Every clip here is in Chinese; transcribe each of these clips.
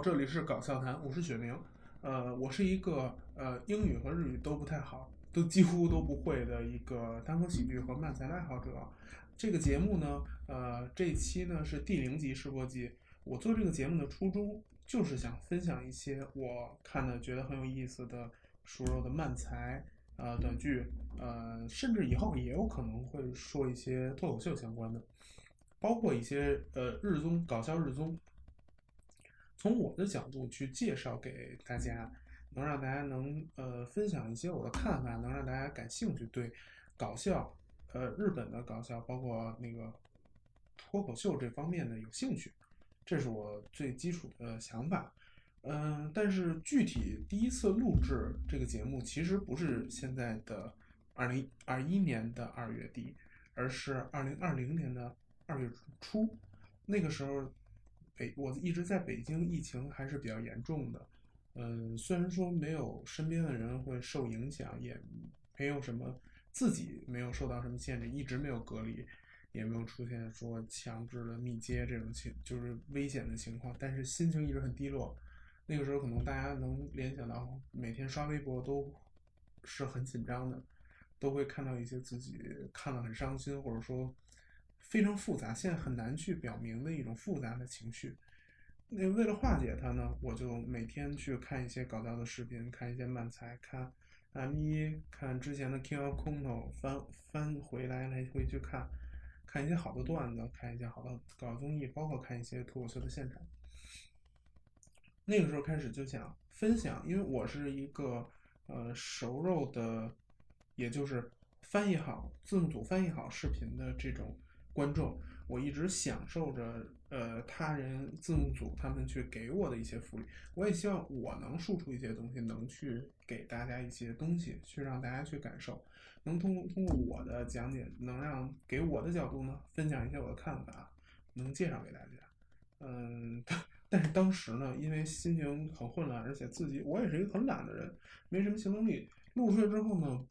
这里是搞笑谈，我是雪明。呃，我是一个呃英语和日语都不太好，都几乎都不会的一个单口喜剧和漫才爱好者。这个节目呢，呃，这期呢是第零集试播集。我做这个节目的初衷就是想分享一些我看的觉得很有意思的熟肉的漫才。呃，短剧，呃，甚至以后也有可能会说一些脱口秀相关的，包括一些呃日综搞笑日综，从我的角度去介绍给大家，能让大家能呃分享一些我的看法，能让大家感兴趣，对搞笑，呃日本的搞笑，包括那个脱口秀这方面的有兴趣，这是我最基础的想法。嗯，但是具体第一次录制这个节目，其实不是现在的二零二一年的二月底，而是二零二零年的二月初。那个时候，北我一直在北京，疫情还是比较严重的。嗯，虽然说没有身边的人会受影响，也没有什么自己没有受到什么限制，一直没有隔离，也没有出现说强制的密接这种情，就是危险的情况，但是心情一直很低落。那个时候可能大家能联想到，每天刷微博都是很紧张的，都会看到一些自己看了很伤心，或者说非常复杂，现在很难去表明的一种复杂的情绪。那为了化解它呢，我就每天去看一些搞笑的视频，看一些漫才，看 M 一，看之前的 King of c o n t 翻翻回来来回去看，看一些好的段子，看一些好的搞综艺，包括看一些脱口秀的现场。那个时候开始就想分享，因为我是一个呃熟肉的，也就是翻译好字幕组翻译好视频的这种观众，我一直享受着呃他人字幕组他们去给我的一些福利，我也希望我能输出一些东西，能去给大家一些东西，去让大家去感受，能通通过我的讲解，能让给我的角度呢分享一些我的看法，能介绍给大家，嗯。但是当时呢，因为心情很混乱，而且自己我也是一个很懒的人，没什么行动力。录出来之后呢，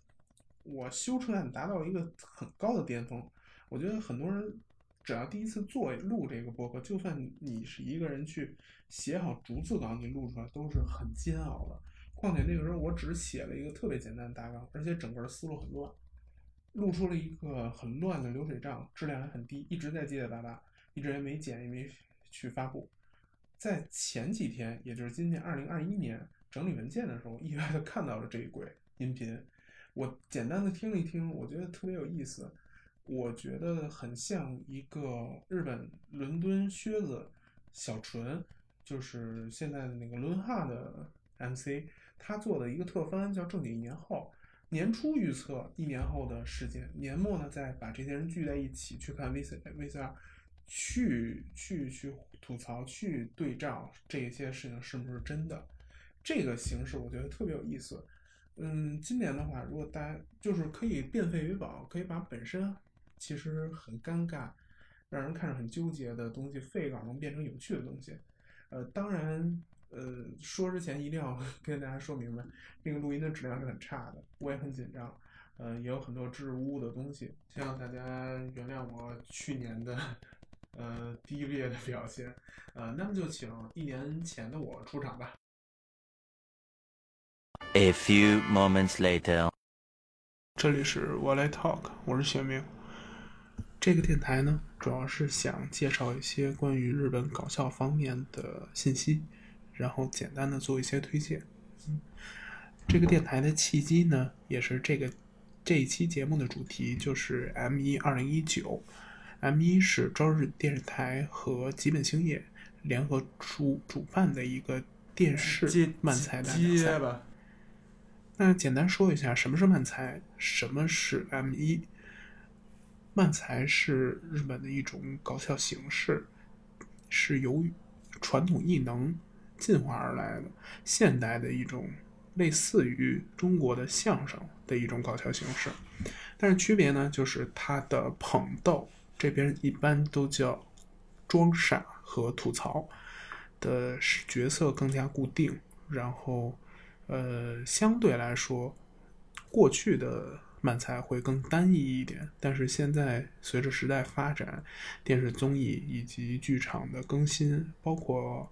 我羞耻感达到一个很高的巅峰。我觉得很多人只要第一次做录这个播客，就算你是一个人去写好逐字稿，你录出来都是很煎熬的。况且那个时候我只写了一个特别简单的大纲，而且整个思路很乱，录出了一个很乱的流水账，质量还很低，一直在结结巴巴，一直也没剪，也没去发布。在前几天，也就是今年二零二一年整理文件的时候，意外的看到了这一轨音频。我简单的听了一听，我觉得特别有意思。我觉得很像一个日本伦敦靴子小纯，就是现在的那个伦哈的 MC，他做的一个特番叫《正经一年后》，年初预测一年后的事件，年末呢再把这些人聚在一起去看 VC VCR。去去去吐槽，去对照这些事情是不是真的，这个形式我觉得特别有意思。嗯，今年的话，如果大家就是可以变废为宝，可以把本身其实很尴尬、让人看着很纠结的东西废稿，能变成有趣的东西。呃，当然，呃，说之前一定要 跟大家说明白，这个录音的质量是很差的，我也很紧张，呃，也有很多支支吾吾的东西，希望大家原谅我去年的。呃，低劣的表现，呃，那么就请一年前的我出场吧。A few moments later，这里是我来 talk，我是雪明。这个电台呢，主要是想介绍一些关于日本搞笑方面的信息，然后简单的做一些推荐。嗯，这个电台的契机呢，也是这个这一期节目的主题，就是 M 一二零一九。M 一是朝日电视台和吉本兴业联合主主办的一个电视漫才大赛。那简单说一下，什么是漫才？什么是 M 一？漫才是日本的一种搞笑形式，是由传统艺能进化而来的现代的一种类似于中国的相声的一种搞笑形式。但是区别呢，就是它的捧逗。这边一般都叫装傻和吐槽的角色更加固定，然后呃相对来说，过去的漫才会更单一一点，但是现在随着时代发展，电视综艺以及剧场的更新，包括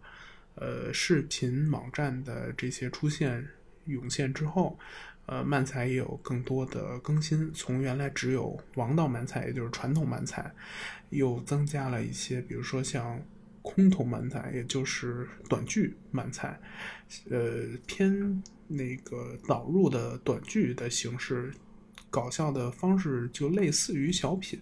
呃视频网站的这些出现涌现之后，呃漫才也有更多的更新，从原来只有王道漫才，也就是传统漫才，又增加了一些，比如说像空头漫才，也就是短剧漫才，呃偏那个导入的短剧的形式，搞笑的方式就类似于小品。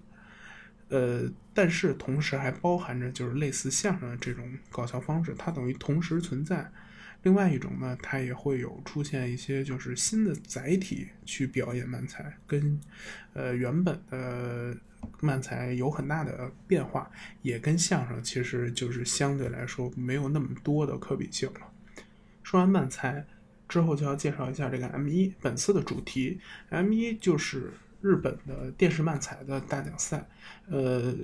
呃，但是同时还包含着就是类似相声的这种搞笑方式，它等于同时存在。另外一种呢，它也会有出现一些就是新的载体去表演漫才，跟呃原本的漫才有很大的变化，也跟相声其实就是相对来说没有那么多的可比性了。说完漫才之后，就要介绍一下这个 M 一本次的主题，M 一就是。日本的电视漫才的大奖赛，呃，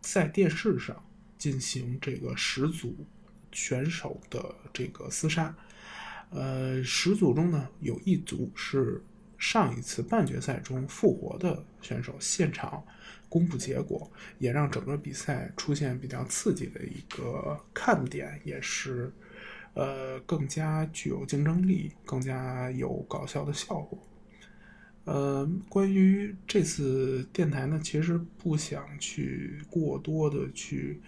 在电视上进行这个十组选手的这个厮杀，呃，十组中呢有一组是上一次半决赛中复活的选手，现场公布结果，也让整个比赛出现比较刺激的一个看点，也是呃更加具有竞争力、更加有搞笑的效果。呃，关于这次电台呢，其实不想去过多的去，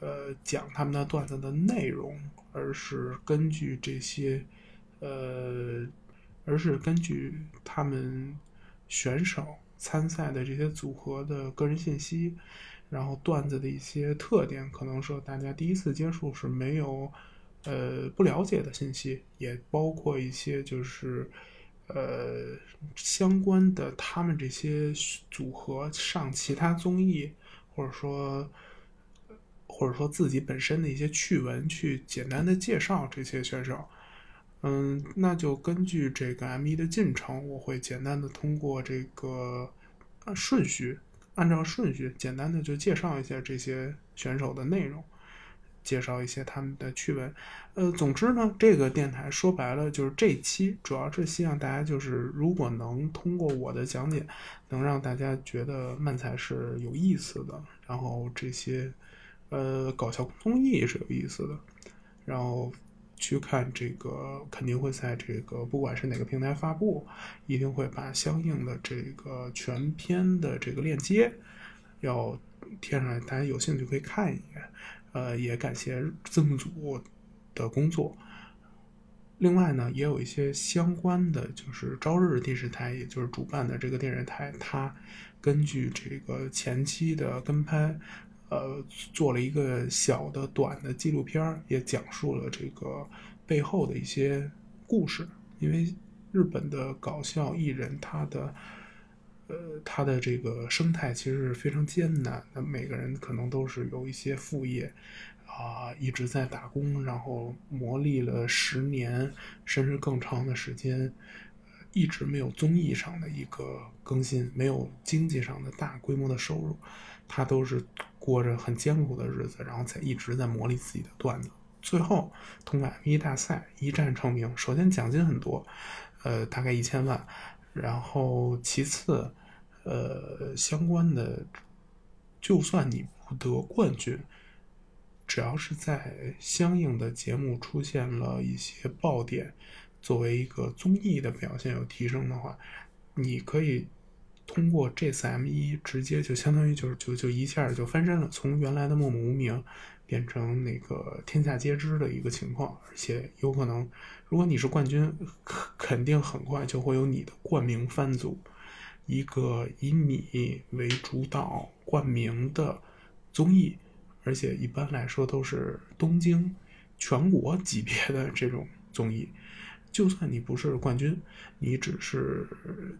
呃，讲他们的段子的内容，而是根据这些，呃，而是根据他们选手参赛的这些组合的个人信息，然后段子的一些特点，可能说大家第一次接触是没有，呃，不了解的信息，也包括一些就是。呃，相关的他们这些组合上其他综艺，或者说，或者说自己本身的一些趣闻，去简单的介绍这些选手。嗯，那就根据这个 M 一的进程，我会简单的通过这个顺序，按照顺序简单的就介绍一下这些选手的内容。介绍一些他们的趣闻，呃，总之呢，这个电台说白了就是这期主要是希望大家就是，如果能通过我的讲解，能让大家觉得漫才是有意思的，然后这些，呃，搞笑综艺是有意思的，然后去看这个肯定会在这个不管是哪个平台发布，一定会把相应的这个全篇的这个链接要贴上来，大家有兴趣可以看一眼。呃，也感谢字幕组的工作。另外呢，也有一些相关的，就是朝日电视台，也就是主办的这个电视台，它根据这个前期的跟拍，呃，做了一个小的短的纪录片，也讲述了这个背后的一些故事。因为日本的搞笑艺人，他的。呃，他的这个生态其实是非常艰难的，每个人可能都是有一些副业，啊，一直在打工，然后磨砺了十年甚至更长的时间，一直没有综艺上的一个更新，没有经济上的大规模的收入，他都是过着很艰苦的日子，然后才一直在磨砺自己的段子，最后通过 M 一大赛一战成名。首先奖金很多，呃，大概一千万。然后，其次，呃，相关的，就算你不得冠军，只要是在相应的节目出现了一些爆点，作为一个综艺的表现有提升的话，你可以通过这次 M 一直接就相当于就是就就一下就翻身了，从原来的默默无名变成那个天下皆知的一个情况，而且有可能。如果你是冠军，肯肯定很快就会有你的冠名番组，一个以你为主导冠名的综艺，而且一般来说都是东京全国级别的这种综艺。就算你不是冠军，你只是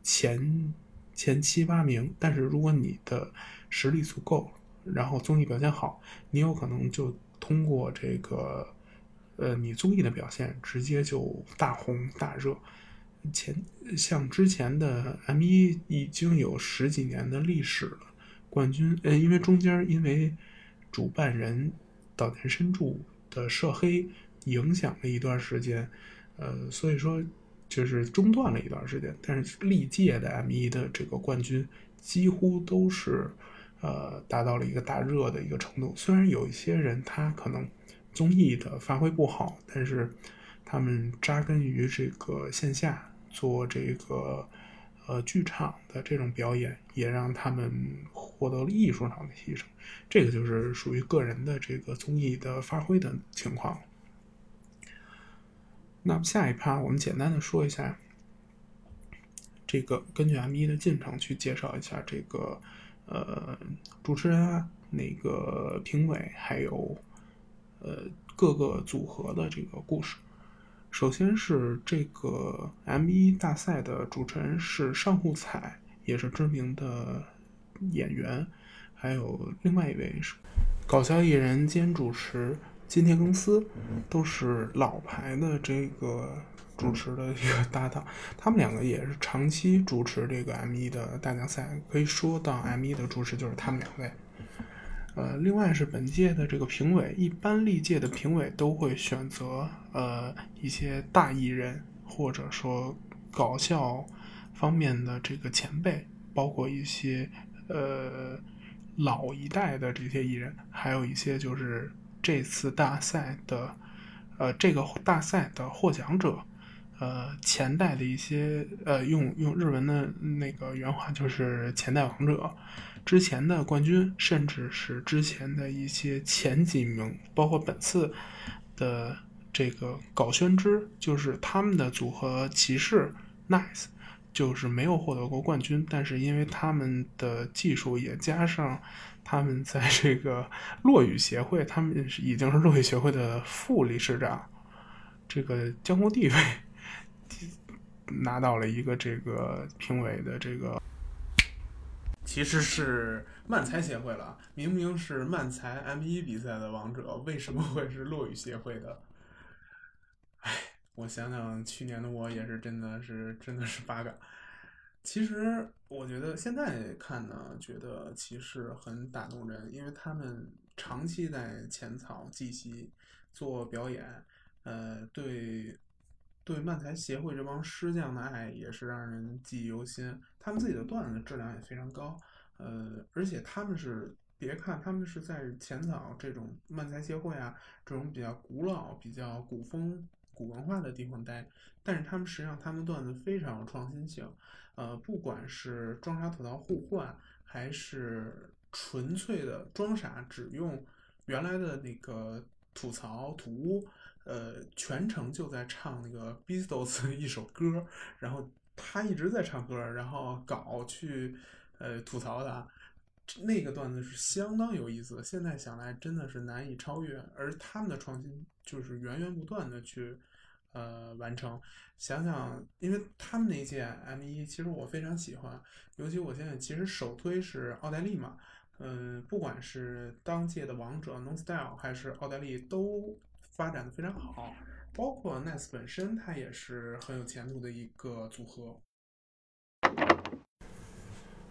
前前七八名，但是如果你的实力足够，然后综艺表现好，你有可能就通过这个。呃，你综艺的表现直接就大红大热。前像之前的 M 一已经有十几年的历史了，冠军呃，因为中间因为主办人岛田伸助的涉黑影响了一段时间，呃，所以说就是中断了一段时间。但是历届的 M 一的这个冠军几乎都是呃达到了一个大热的一个程度。虽然有一些人他可能。综艺的发挥不好，但是他们扎根于这个线下做这个呃剧场的这种表演，也让他们获得了艺术上的提升。这个就是属于个人的这个综艺的发挥的情况。那么下一趴，我们简单的说一下这个根据 M 一的进程去介绍一下这个呃主持人啊，那个评委，还有呃各个组合的这个故事。首先是这个 M 一大赛的主持人是上户彩，也是知名的演员，还有另外一位是搞笑艺人兼主持。金田公司都是老牌的这个主持的一个搭档，他们两个也是长期主持这个 M 一的大奖赛，可以说到 M 一的主持就是他们两位。呃，另外是本届的这个评委，一般历届的评委都会选择呃一些大艺人，或者说搞笑方面的这个前辈，包括一些呃老一代的这些艺人，还有一些就是。这次大赛的，呃，这个大赛的获奖者，呃，前代的一些，呃，用用日文的那个原话就是前代王者，之前的冠军，甚至是之前的一些前几名，包括本次的这个搞宣之，就是他们的组合骑士 Nice，就是没有获得过冠军，但是因为他们的技术也加上。他们在这个落语协会，他们是已经是落语协会的副理事长，这个江湖地位 拿到了一个这个评委的这个，其实是漫才协会了。明明是漫才 M 一比赛的王者，为什么会是落语协会的？哎，我想想，去年的我也是真的是真的是八嘎。其实我觉得现在看呢，觉得骑士很打动人，因为他们长期在浅草继习做表演，呃，对对漫才协会这帮师匠的爱也是让人记忆犹新。他们自己的段子质量也非常高，呃，而且他们是别看他们是在浅草这种漫才协会啊这种比较古老、比较古风古文化的地方待，但是他们实际上他们段子非常有创新性。呃，不管是装傻吐槽互换，还是纯粹的装傻，只用原来的那个吐槽吐污，呃，全程就在唱那个 Beatles 一首歌，然后他一直在唱歌，然后搞去呃吐槽他，那个段子是相当有意思的。现在想来真的是难以超越，而他们的创新就是源源不断的去。呃，完成。想想，因为他们那届 M 一，其实我非常喜欢。尤其我现在其实首推是奥黛丽嘛。嗯，不管是当届的王者 No Style，还是奥黛丽，都发展的非常好。包括 Nice 本身，它也是很有前途的一个组合。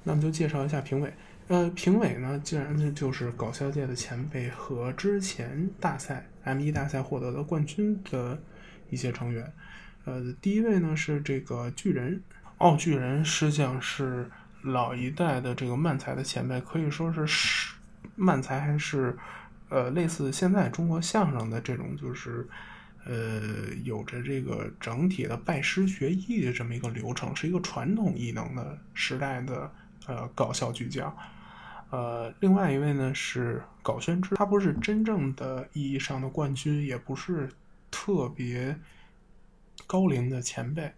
那么就介绍一下评委。呃，评委呢，既然呢就是搞笑界的前辈和之前大赛 M 一大赛获得的冠军的。一些成员，呃，第一位呢是这个巨人，奥巨人实际上是老一代的这个漫才的前辈，可以说是是漫才还是呃类似现在中国相声的这种，就是呃有着这个整体的拜师学艺的这么一个流程，是一个传统艺能的时代的呃搞笑巨匠。呃，另外一位呢是搞宣之，他不是真正的意义上的冠军，也不是。特别高龄的前辈，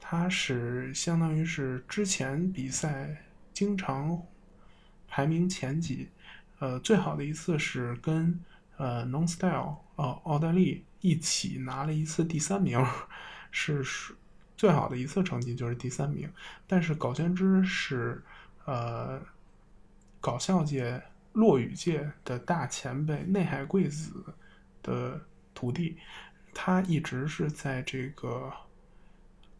他是相当于是之前比赛经常排名前几，呃，最好的一次是跟呃 Non Style 呃奥黛丽一起拿了一次第三名，是是最好的一次成绩就是第三名。但是搞宣之是呃搞笑界落语界的大前辈内海贵子的徒弟。他一直是在这个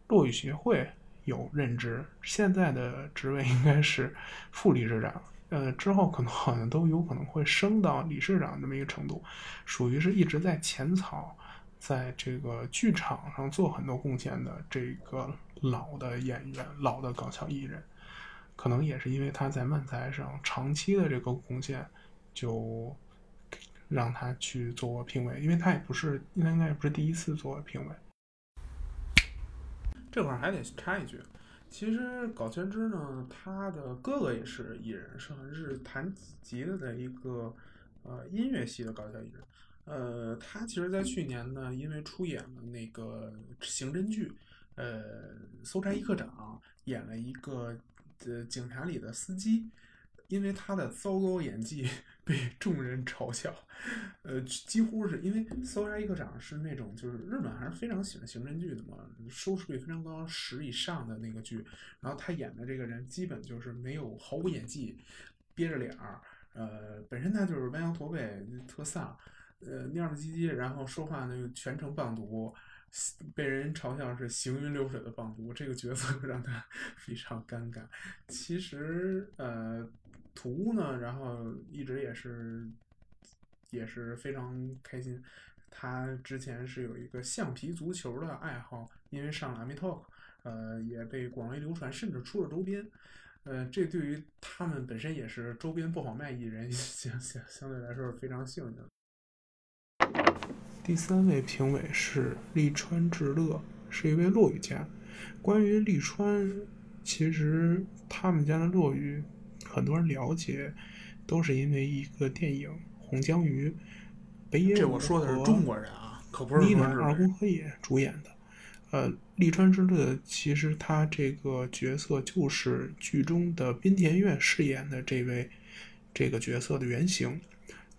落语协会有任职，现在的职位应该是副理事长。呃，之后可能好像都有可能会升到理事长这么一个程度，属于是一直在浅草，在这个剧场上做很多贡献的这个老的演员、老的搞笑艺人。可能也是因为他在漫才上长期的这个贡献，就让他去做评委，因为他也不是，应该应该也不是第一次做评委。这块儿还得插一句，其实高全之呢，他的哥哥也是艺人，是日弹吉他的一个呃音乐系的搞笑艺人。呃，他其实，在去年呢，因为出演了那个刑侦剧，呃，《搜查一课长》，演了一个呃警察里的司机，因为他的糟糕演技被众人嘲笑，呃，几乎是因为《搜查一课长》是那种就是日本还是非常喜欢刑侦剧的嘛，收视率非常高，十以上的那个剧，然后他演的这个人基本就是没有毫无演技，憋着脸儿，呃，本身他就是弯腰驼背，特丧。呃，蔫不唧唧，然后说话呢全程棒读，被人嘲笑是行云流水的棒读，这个角色 让他 非常尴尬。其实，呃，土屋呢，然后一直也是也是非常开心。他之前是有一个橡皮足球的爱好，因为上了《Ami Talk》，呃，也被广为流传，甚至出了周边。呃，这对于他们本身也是周边不好卖艺人，相相相对来说是非常幸运的。第三位评委是利川智乐，是一位落语家。关于利川，其实他们家的落语，很多人了解，都是因为一个电影《红江鱼》，北野这我说的是中国人啊，可不是妮暖二宫和也主演的。呃，利川之乐其实他这个角色就是剧中的滨田院饰演的这位这个角色的原型。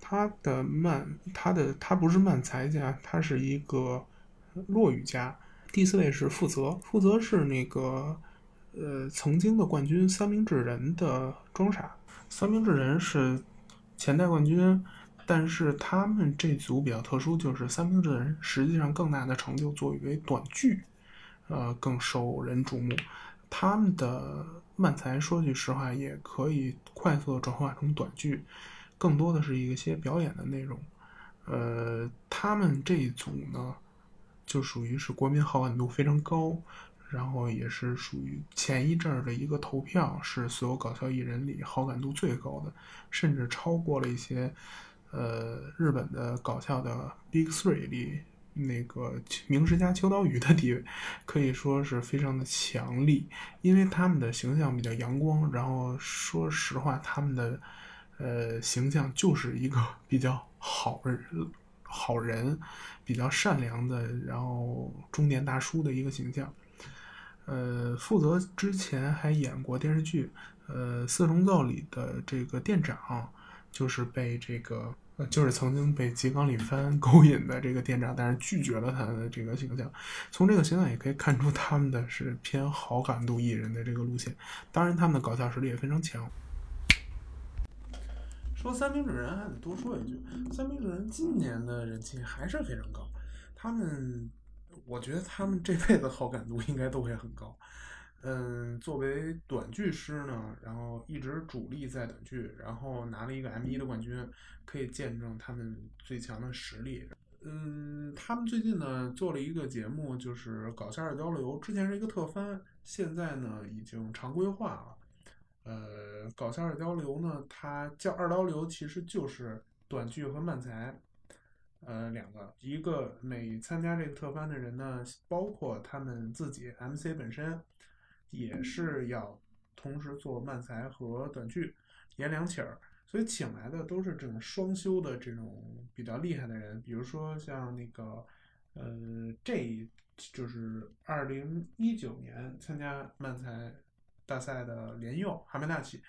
他的漫，他的他不是漫才家，他是一个落语家。第四位是负责，负责是那个呃曾经的冠军三明治人的装傻。三明治人是前代冠军，但是他们这组比较特殊，就是三明治人实际上更大的成就作为短剧，呃更受人瞩目。他们的漫才说句实话，也可以快速的转化成短剧。更多的是一些表演的内容，呃，他们这一组呢，就属于是国民好感度非常高，然后也是属于前一阵儿的一个投票，是所有搞笑艺人里好感度最高的，甚至超过了一些呃日本的搞笑的 Big Three 里那个名石家秋刀鱼的地位，可以说是非常的强力，因为他们的形象比较阳光，然后说实话，他们的。呃，形象就是一个 比较好人、好人，比较善良的，然后中年大叔的一个形象。呃，负责之前还演过电视剧，呃，《四重奏》里的这个店长，就是被这个，就是曾经被吉冈里帆 勾引的这个店长，但是拒绝了他的这个形象。从这个形象也可以看出，他们的是偏好感度艺人的这个路线。当然，他们的搞笑实力也非常强。说三明治人还得多说一句，三明治人今年的人气还是非常高。他们，我觉得他们这辈子好感度应该都会很高。嗯，作为短剧师呢，然后一直主力在短剧，然后拿了一个 M 一的冠军，可以见证他们最强的实力。嗯，他们最近呢做了一个节目，就是搞笑二刀流，之前是一个特番，现在呢已经常规化了。呃，搞笑二刀流呢，它叫二刀流，其实就是短剧和漫才，呃，两个。一个每参加这个特番的人呢，包括他们自己 MC 本身，也是要同时做漫才和短剧，演两起儿。所以请来的都是这种双修的这种比较厉害的人，比如说像那个，呃，这就是二零一九年参加漫才。大赛的连佑、哈梅大起，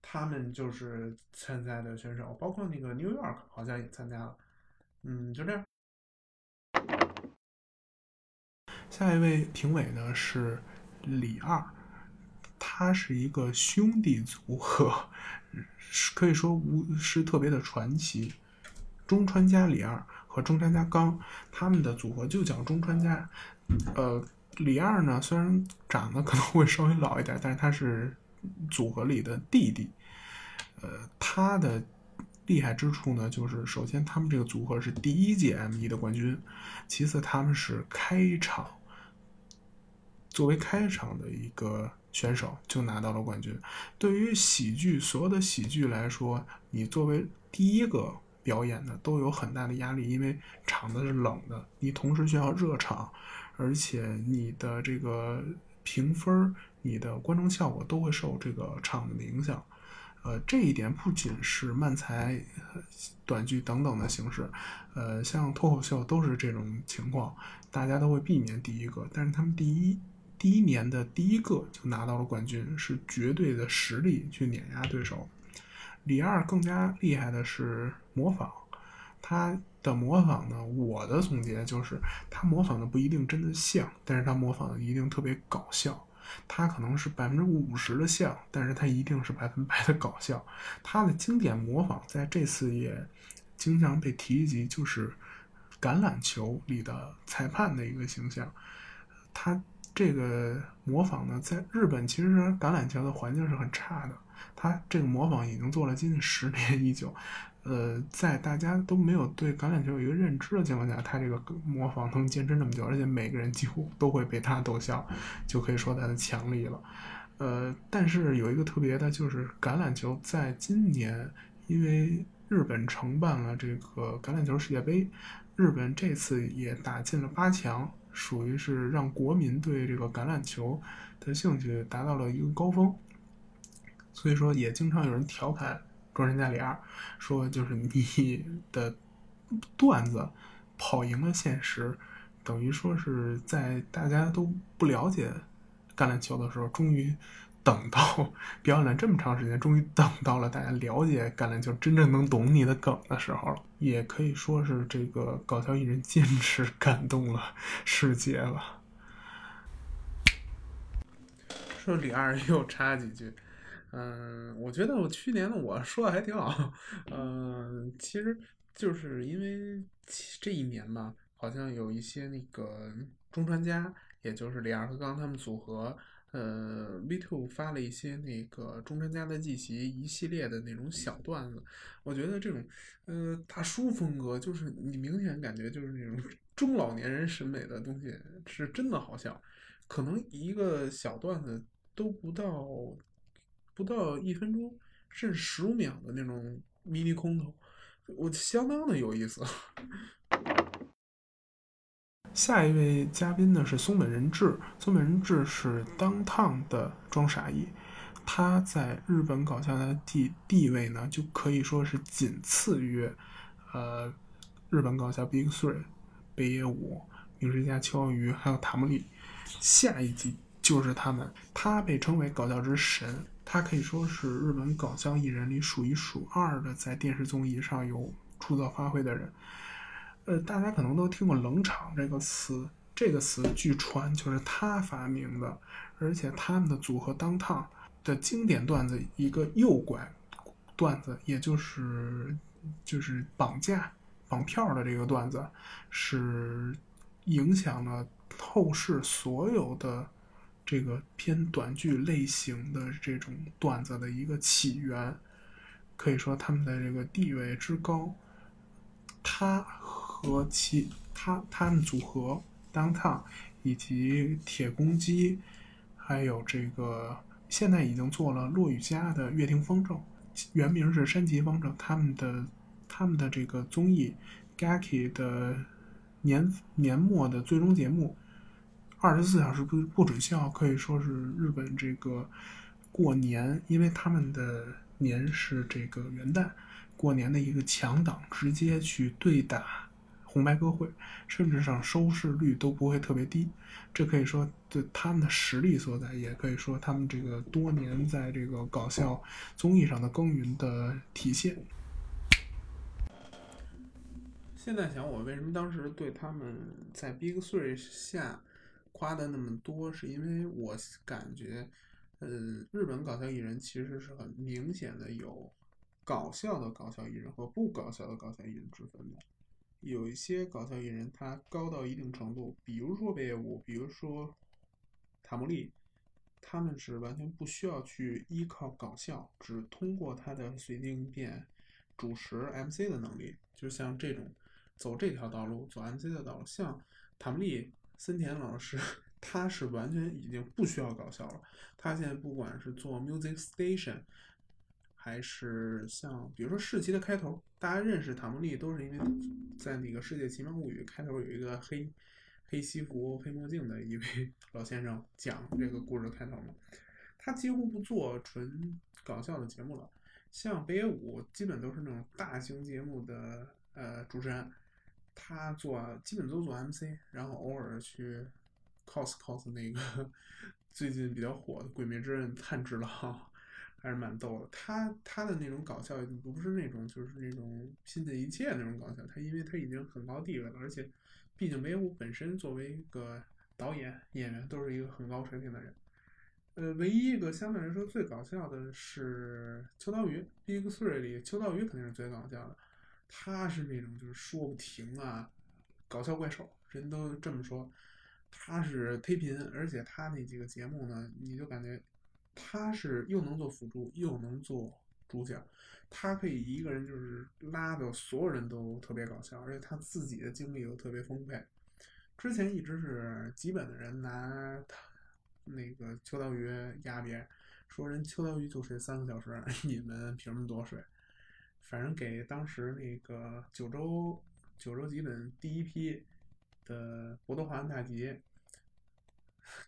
他们就是参赛的选手，包括那个 New York 好像也参加了。嗯，就这样。下一位评委呢是李二，他是一个兄弟组合，可以说无是特别的传奇。中川家李二和中川家刚，他们的组合就叫中川家，呃。李二呢，虽然长得可能会稍微老一点，但是他是组合里的弟弟。呃，他的厉害之处呢，就是首先他们这个组合是第一届 M1 的冠军，其次他们是开场作为开场的一个选手就拿到了冠军。对于喜剧所有的喜剧来说，你作为第一个表演的都有很大的压力，因为场子是冷的，你同时需要热场，而且你的这个评分、你的观众效果都会受这个场子的影响。呃，这一点不仅是漫才、短剧等等的形式，呃，像脱口秀都是这种情况，大家都会避免第一个，但是他们第一第一年的第一个就拿到了冠军，是绝对的实力去碾压对手。李二更加厉害的是模仿，他的模仿呢，我的总结就是他模仿的不一定真的像，但是他模仿的一定特别搞笑。他可能是百分之五十的像，但是他一定是百分百的搞笑。他的经典模仿在这次也经常被提及，就是橄榄球里的裁判的一个形象。他这个模仿呢，在日本其实橄榄球的环境是很差的，他这个模仿已经做了接近十年已久。呃，在大家都没有对橄榄球有一个认知的情况下，他这个模仿能坚持这么久，而且每个人几乎都会被他逗笑，就可以说他的强力了。呃，但是有一个特别的，就是橄榄球在今年，因为日本承办了这个橄榄球世界杯，日本这次也打进了八强，属于是让国民对这个橄榄球的兴趣达到了一个高峰，所以说也经常有人调侃。庄人家里二说：“就是你的段子跑赢了现实，等于说是在大家都不了解橄榄球的时候，终于等到表演了这么长时间，终于等到了大家了解橄榄球，真正能懂你的梗的时候了。也可以说是这个搞笑艺人坚持感动了世界了。”说李二又插几句。嗯，我觉得我去年的我说的还挺好。嗯，其实就是因为这一年嘛，好像有一些那个中传家，也就是李二和刚他们组合，呃，V Two 发了一些那个中传家的记习一系列的那种小段子。我觉得这种呃大叔风格，就是你明显感觉就是那种中老年人审美的东西，是真的好笑。可能一个小段子都不到。不到一分钟，甚至十五秒的那种迷你空投，我相当的有意思。下一位嘉宾呢是松本人志，松本人志是当烫的装傻艺，他在日本搞笑的地地位呢就可以说是仅次于，呃，日本搞笑 Big Three，北野武、明石家秋鱼还有塔木利，下一集就是他们，他被称为搞笑之神。他可以说是日本搞笑艺人里数一数二的在电视综艺上有出色发挥的人。呃，大家可能都听过“冷场”这个词，这个词据传就是他发明的。而且他们的组合当烫的经典段子，一个右拐段子，也就是就是绑架绑票的这个段子，是影响了后世所有的。这个偏短剧类型的这种段子的一个起源，可以说他们的这个地位之高，他和其他他们组合当烫以及铁公鸡，还有这个现在已经做了落雨家的乐亭风筝，原名是山崎方正，他们的他们的这个综艺 Gaki 的年年末的最终节目。二十四小时不不准笑，可以说是日本这个过年，因为他们的年是这个元旦，过年的一个强档，直接去对打红白歌会，甚至上收视率都不会特别低。这可以说对他们的实力所在，也可以说他们这个多年在这个搞笑综艺上的耕耘的体现。现在想，我为什么当时对他们在 Big Three 下？夸的那么多，是因为我感觉，呃，日本搞笑艺人其实是很明显的有搞笑的搞笑艺人和不搞笑的搞笑艺人之分的。有一些搞笑艺人他高到一定程度，比如说北野武，比如说塔木利，他们是完全不需要去依靠搞笑，只通过他的随机应变、主持 MC 的能力，就像这种走这条道路，走 MC 的道路，像塔木利。森田老师，他是完全已经不需要搞笑了。他现在不管是做 Music Station，还是像比如说世奇的开头，大家认识塔莫利都是因为在那个《世界奇妙物语》开头有一个黑黑西服、黑墨镜的一位 老先生讲这个故事的开头嘛。他几乎不做纯搞笑的节目了，像北野武基本都是那种大型节目的呃主持人，他做基本都做 MC，然后偶尔去 cos cos 那个最近比较火的《鬼灭之刃》炭治郎，还是蛮逗的。他他的那种搞笑不是那种就是那种拼尽一切那种搞笑，他因为他已经很高地位了，而且毕竟北野武本身作为一个导演演员都是一个很高水平的人。呃，唯一一个相对来说最搞笑的是秋刀鱼，Big Three 里秋刀鱼肯定是最搞笑的，他是那种就是说不停啊，搞笑怪兽，人都这么说。他是忒贫，而且他那几个节目呢，你就感觉他是又能做辅助，又能做主角，他可以一个人就是拉的所有人都特别搞笑，而且他自己的精力又特别丰沛。之前一直是基本的人拿他。那个秋刀鱼压别人，说人秋刀鱼就睡三个小时，你们凭什么多睡？反正给当时那个九州九州基本第一批的博多华文大吉，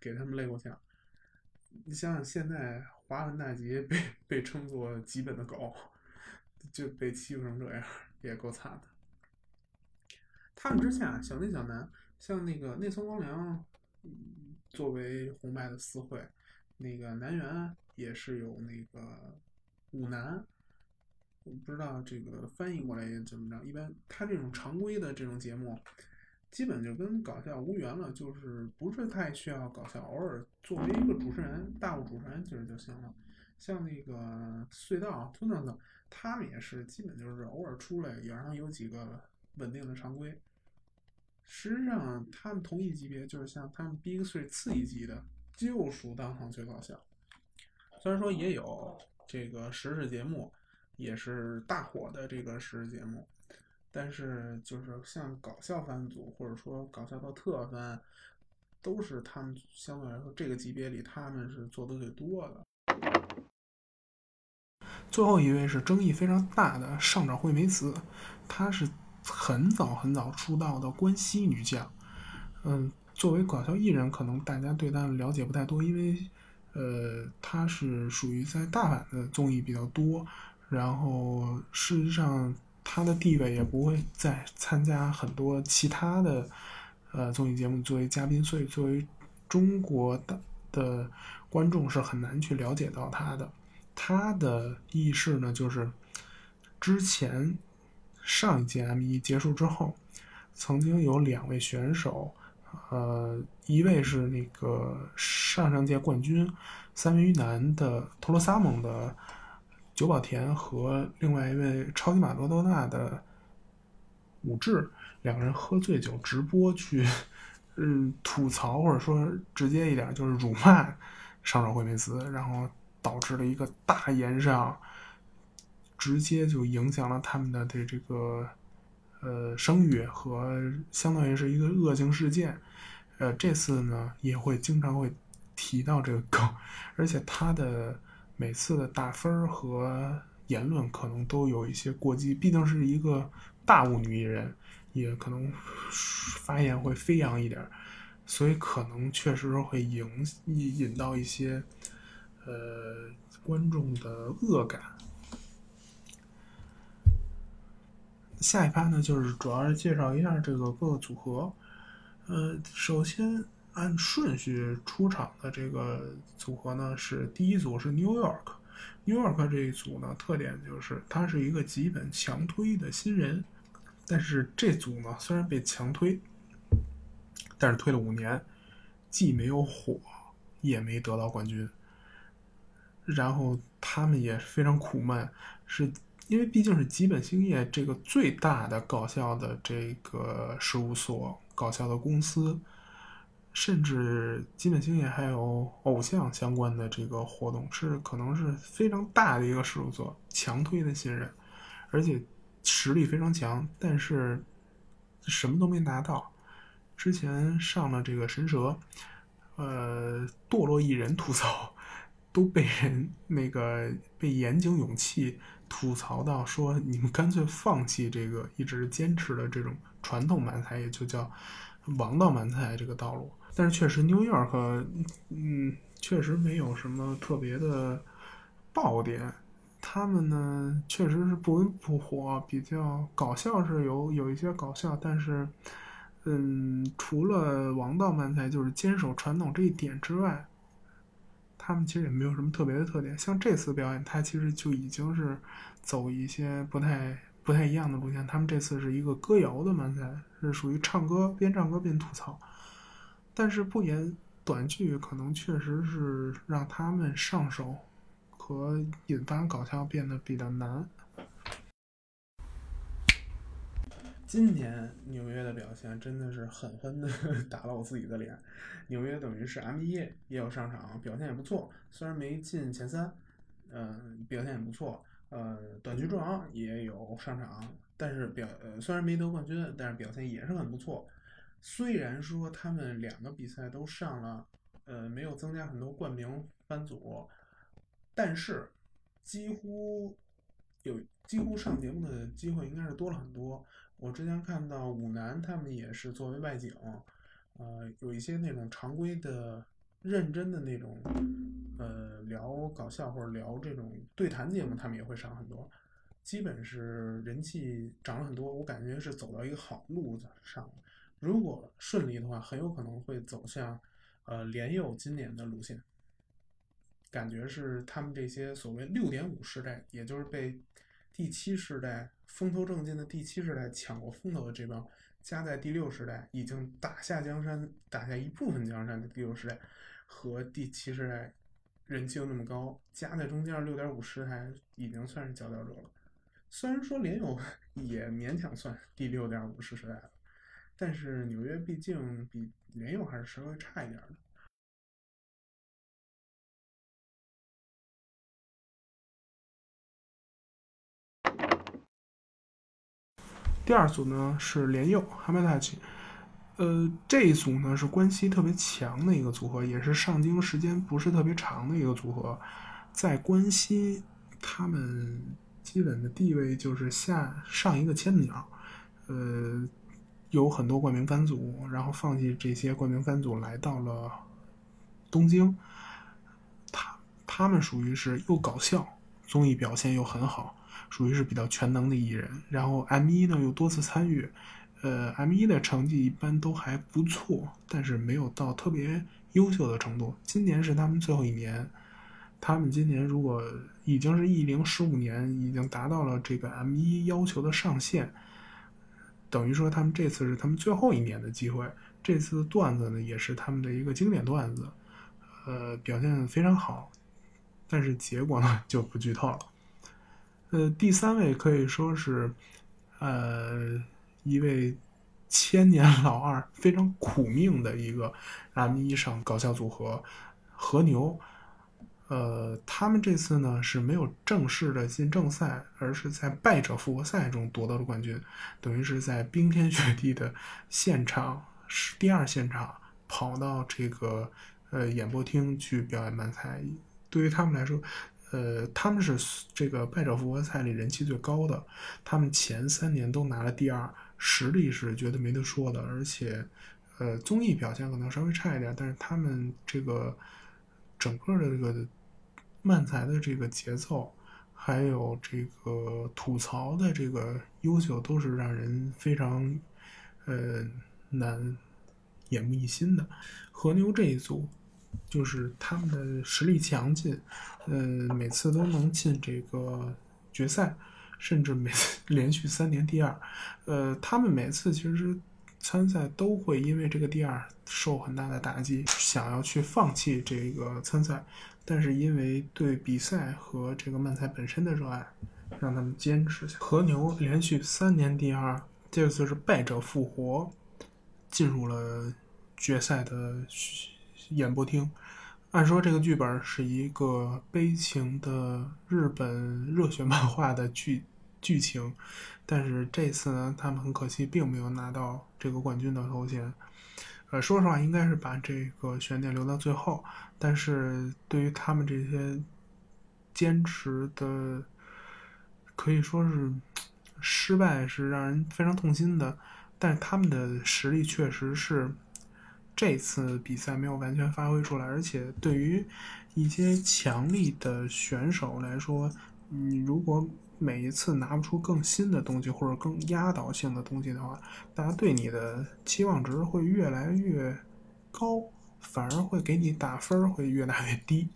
给他们累过呛。你想想，现在华文大吉被被称作基本的狗，就被欺负成这样，也够惨的。他们之下，小内小南，像那个内村光良。作为红白的四会，那个南园也是有那个五南，我不知道这个翻译过来怎么着。一般他这种常规的这种节目，基本就跟搞笑无缘了，就是不是太需要搞笑，偶尔作为一个主持人，大物主持人其实就行了。像那个隧道、t u n e 他们也是基本就是偶尔出来，然后有几个稳定的常规。实际上，他们同一级别，就是像他们 Big Three 次一级的，就属当行最搞笑。虽然说也有这个时事节目，也是大火的这个时节目，但是就是像搞笑番组，或者说搞笑到特番，都是他们相对来说这个级别里，他们是做的最多的。最后一位是争议非常大的上沼惠美子，她是。很早很早出道的关西女将，嗯，作为搞笑艺人，可能大家对她了解不太多，因为，呃，她是属于在大阪的综艺比较多，然后事实上他的地位也不会再参加很多其他的，呃，综艺节目作为嘉宾，所以作为中国的的观众是很难去了解到他的。他的轶事呢，就是之前。上一届 M 一结束之后，曾经有两位选手，呃，一位是那个上上届冠军三元鱼男的托罗萨蒙的久保田和另外一位超级马多多纳的武志，两个人喝醉酒直播去，嗯，吐槽或者说直接一点就是辱骂上手惠美子，然后导致了一个大延上。直接就影响了他们的这这个呃声誉和相当于是一个恶性事件，呃这次呢也会经常会提到这个梗，而且他的每次的打分和言论可能都有一些过激，毕竟是一个大物女艺人，也可能发言会飞扬一点，所以可能确实会引引引到一些呃观众的恶感。下一趴呢，就是主要是介绍一下这个各个组合。呃，首先按顺序出场的这个组合呢，是第一组是 New York。New York 这一组呢，特点就是它是一个基本强推的新人，但是这组呢虽然被强推，但是推了五年，既没有火，也没得到冠军。然后他们也非常苦闷，是。因为毕竟是基本兴业这个最大的搞笑的这个事务所、搞笑的公司，甚至基本星也还有偶像相关的这个活动，是可能是非常大的一个事务所，强推的新人，而且实力非常强，但是什么都没拿到。之前上了这个神蛇，呃，堕落艺人吐槽，都被人那个被岩井勇气吐槽到说，你们干脆放弃这个一直坚持的这种传统漫才，也就叫王道漫才这个道路。但是确实，New York，嗯，确实没有什么特别的爆点。他们呢，确实是不温不火，比较搞笑是有有一些搞笑，但是，嗯，除了王道漫才就是坚守传统这一点之外，他们其实也没有什么特别的特点。像这次表演，他其实就已经是走一些不太不太一样的路线。他们这次是一个歌谣的漫才，是属于唱歌边唱歌边吐槽，但是不演短剧，可能确实是让他们上手。和引发搞笑变得比较难。今年纽约的表现真的是狠狠的 打了我自己的脸。纽约等于是 M 一也有上场，表现也不错，虽然没进前三，嗯，表现也不错。呃，短剧王也有上场，但是表虽然没得冠军，但是表现也是很不错。虽然说他们两个比赛都上了，呃，没有增加很多冠名番组。但是，几乎有几乎上节目的机会应该是多了很多。我之前看到武南他们也是作为外景，呃，有一些那种常规的、认真的那种，呃，聊搞笑或者聊这种对谈节目，他们也会上很多。基本是人气涨了很多，我感觉是走到一个好路子上。如果顺利的话，很有可能会走向呃联佑今年的路线。感觉是他们这些所谓六点五世代，也就是被第七世代风头正劲的第七世代抢过风头的这帮，加在第六世代已经打下江山、打下一部分江山的第六世代，和第七世代人气又那么高，加在中间六点五世代已经算是佼佼者了。虽然说联友 也勉强算第六点五世代了，但是纽约毕竟比联友还是稍微差一点的。第二组呢是联佑 h a m a t a c h 呃，这一组呢是关系特别强的一个组合，也是上京时间不是特别长的一个组合。在关西，他们基本的地位就是下上一个千鸟，呃，有很多冠名番组，然后放弃这些冠名番组来到了东京。他他们属于是又搞笑，综艺表现又很好。属于是比较全能的艺人，然后 M 一呢又多次参与，呃，M 一的成绩一般都还不错，但是没有到特别优秀的程度。今年是他们最后一年，他们今年如果已经是艺龄十五年，已经达到了这个 M 一要求的上限，等于说他们这次是他们最后一年的机会。这次段子呢也是他们的一个经典段子，呃，表现非常好，但是结果呢就不剧透了。呃，第三位可以说是，呃，一位千年老二，非常苦命的一个 M 一上搞笑组合和牛。呃，他们这次呢是没有正式的进正赛，而是在败者复活赛中夺得了冠军，等于是在冰天雪地的现场是第二现场跑到这个呃演播厅去表演漫才，对于他们来说。呃，他们是这个败者复活赛里人气最高的，他们前三年都拿了第二，实力是绝对没得说的。而且，呃，综艺表现可能稍微差一点，但是他们这个整个的这个漫才的这个节奏，还有这个吐槽的这个优秀，都是让人非常呃难眼目一新的。和牛这一组。就是他们的实力强劲，呃，每次都能进这个决赛，甚至每次 连续三年第二。呃，他们每次其实参赛都会因为这个第二受很大的打击，想要去放弃这个参赛，但是因为对比赛和这个漫才本身的热爱，让他们坚持下。和牛连续三年第二，这次是败者复活，进入了决赛的。演播厅，按说这个剧本是一个悲情的日本热血漫画的剧剧情，但是这次呢，他们很可惜并没有拿到这个冠军的头衔。呃，说实话，应该是把这个悬念留到最后。但是对于他们这些坚持的，可以说是失败，是让人非常痛心的。但是他们的实力确实是这次比赛没有完全发挥出来，而且对于一些强力的选手来说，你如果每一次拿不出更新的东西或者更压倒性的东西的话，大家对你的期望值会越来越高，反而会给你打分会越来越低。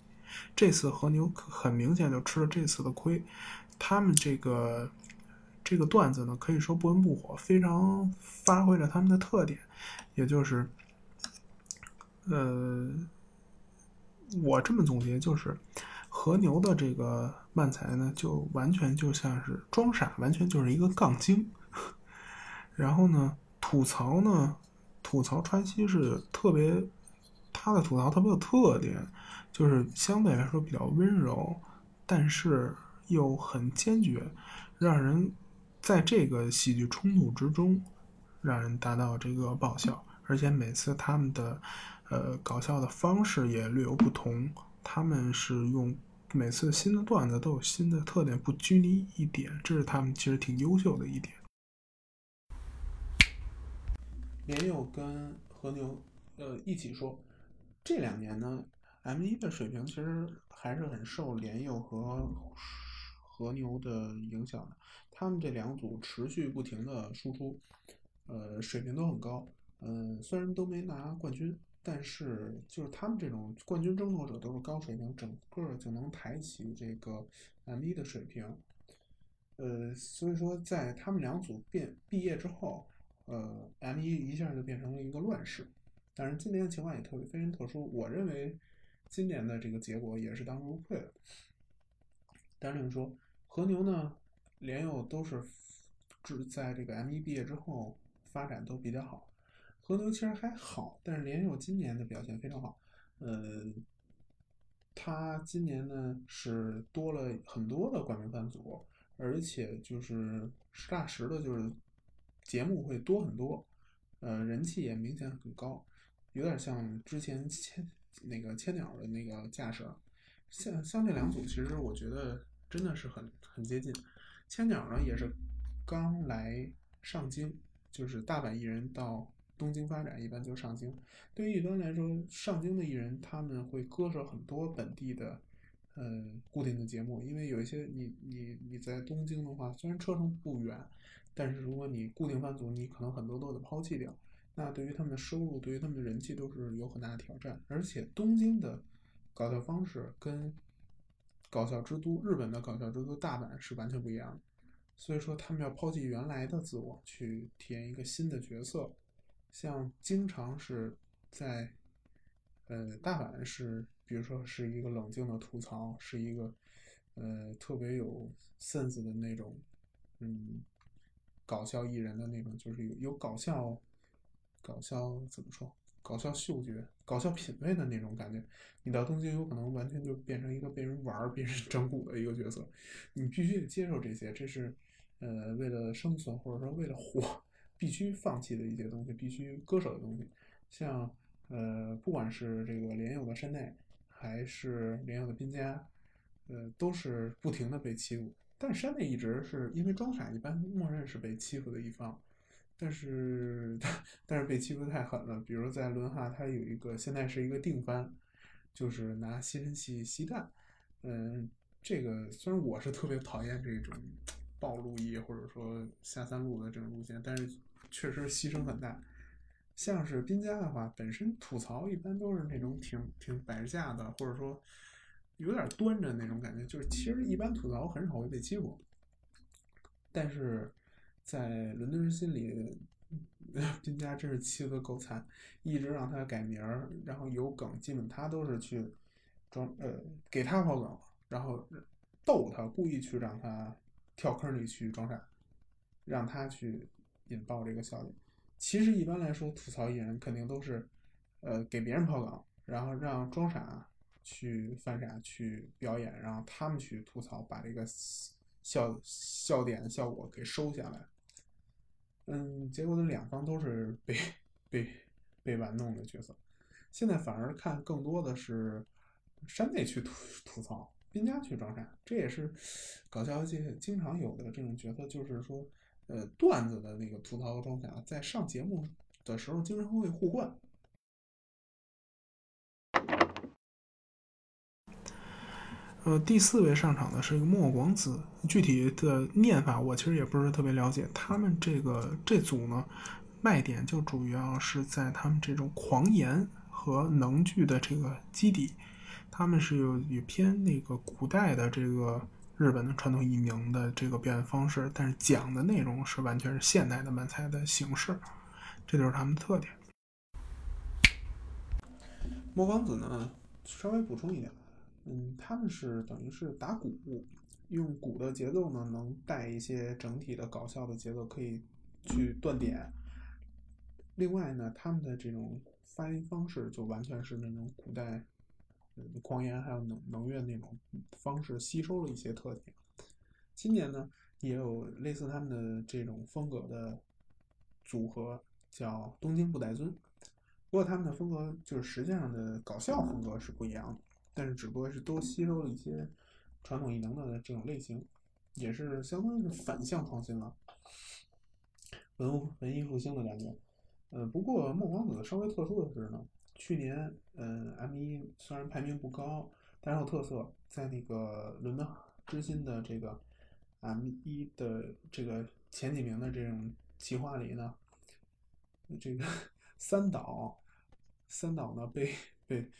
这次和牛很明显就吃了这次的亏，他们这个这个段子呢，可以说不温不火，非常发挥了他们的特点，也就是，呃，我这么总结就是，和牛的这个漫才呢，就完全就像是装傻，完全就是一个杠精。然后呢，吐槽呢，吐槽川西是特别，他的吐槽特别有特点，就是相对来说比较温柔，但是又很坚决，让人在这个喜剧冲突之中，让人达到这个爆笑。而且每次他们的呃搞笑的方式也略有不同，他们是用每次新的段子都有新的特点，不拘泥一点，这是他们其实挺优秀的一点。连友跟和牛呃一起说，这两年呢，M 一的水平其实还是很受连友和和牛的影响的。他们这两组持续不停的输出，呃，水平都很高。嗯、虽然都没拿冠军，但是就是他们这种冠军争夺者都是高水平，整个就能抬起这个 M 一的水平。呃，所以说在他们两组变毕业之后，呃，M 一一下就变成了一个乱世。但是今年的情况也特别非常特殊，我认为今年的这个结果也是当之无愧的。但是另说，和牛呢，连友都是只在这个 M 一毕业之后发展都比较好。河牛其实还好，但是联友今年的表现非常好。呃，他今年呢是多了很多的冠名番组，而且就是实打实的，就是节目会多很多，呃，人气也明显很高，有点像之前千那个千鸟的那个架势。像像这两组，其实我觉得真的是很很接近。千鸟呢也是刚来上京，就是大阪艺人到东京发展，一般就上京。对于一般来说，上京的艺人他们会割舍很多本地的呃固定的节目，因为有一些你你你在东京的话，虽然车程不远，但是如果你固定番组，你可能很多都得抛弃掉。那对于他们的收入，对于他们的人气都是有很大的挑战。而且东京的搞笑方式跟搞笑之都日本的搞笑之都大阪是完全不一样的，所以说他们要抛弃原来的自我，去体验一个新的角色。像经常是在呃大阪是，比如说是一个冷静的吐槽，是一个呃特别有 sense 的那种，嗯，搞笑艺人的那种，就是有有搞笑，搞笑怎么说？搞笑嗅觉、搞笑品味的那种感觉。你到东京有可能完全就变成一个被人玩、被人 整蛊的一个角色，你必须得接受这些，这是呃为了生存或者说为了活必须放弃的一些东西，必须割舍的东西。像呃不管是这个联友的山内，还是联友的滨家，呃都是不停的被欺负。但山内一直是因为装傻，一般默认是被欺负的一方。但是 但是被欺负太狠了，比如在轮哈，他有一个现在是一个定番，就是拿吸尘器吸蛋。嗯，这个虽然我是特别讨厌这种暴露意或者说下三路的这种路线，但是确实牺牲很大。像是滨家的话，本身吐槽一般都是那种挺挺摆架的，或者说有点端着那种感觉，就是其实一般吐槽很少会被欺负。但是在伦敦人心里，滨家真是欺负的够惨，一直让他改名儿，然后有梗，基本他都是去装呃给他抛梗，然后逗他，故意去让他跳坑里去装傻，让他去引爆这个笑点。其实一般来说，吐槽艺人肯定都是呃给别人抛梗，然后让装傻去犯傻去表演，然后他们去吐槽，把这个笑笑点效果给收下来。嗯，结果这两方都是被被被玩弄的角色。现在反而看更多的是山内去吐吐槽，滨家去装傻，这也是搞笑界经常有的这种角色，就是说，呃，段子的那个吐槽和装傻，在上节目的时候经常会互换。呃，第四位上场的是一个莫广子，具体的念法我其实也不是特别了解。他们这个这组呢，卖点就主要是在他们这种狂言和能剧的这个基底，他们是有有偏那个古代的这个日本的传统艺名的这个表演方式，但是讲的内容是完全是现代的漫才的形式，这就是他们的特点。莫光子呢，稍微补充一点。嗯，他们是等于是打鼓，用鼓的节奏呢，能带一些整体的搞笑的节奏，可以去断点。另外呢，他们的这种发音方式就完全是那种古代狂言还有能能乐那种方式吸收了一些特点。今年呢，也有类似他们的这种风格的组合，叫东京布袋尊。不过他们的风格就是实际上的搞笑风格是不一样的。但是只不过是都吸收了一些传统艺能的这种类型，也是相当于是反向创新了，文文艺复兴的感觉。呃，不过莫广子稍微特殊的是呢，去年嗯 M 一虽然排名不高，但是有特色，在那个伦敦之星的这个 M 一的这个前几名的这种企划里呢，这个 三岛三岛呢被被。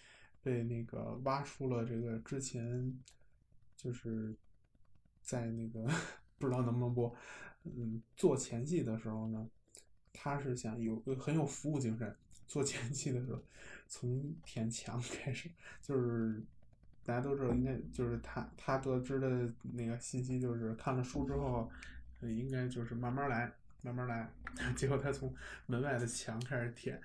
被那个挖出了这个之前，就是在那个不知道能不能播，嗯，做前戏的时候呢，他是想有很有服务精神。做前期的时候，从舔墙开始，就是大家都知道，应该就是他他得知的那个信息，就是看了书之后，应该就是慢慢来，慢慢来。结果他从门外的墙开始舔。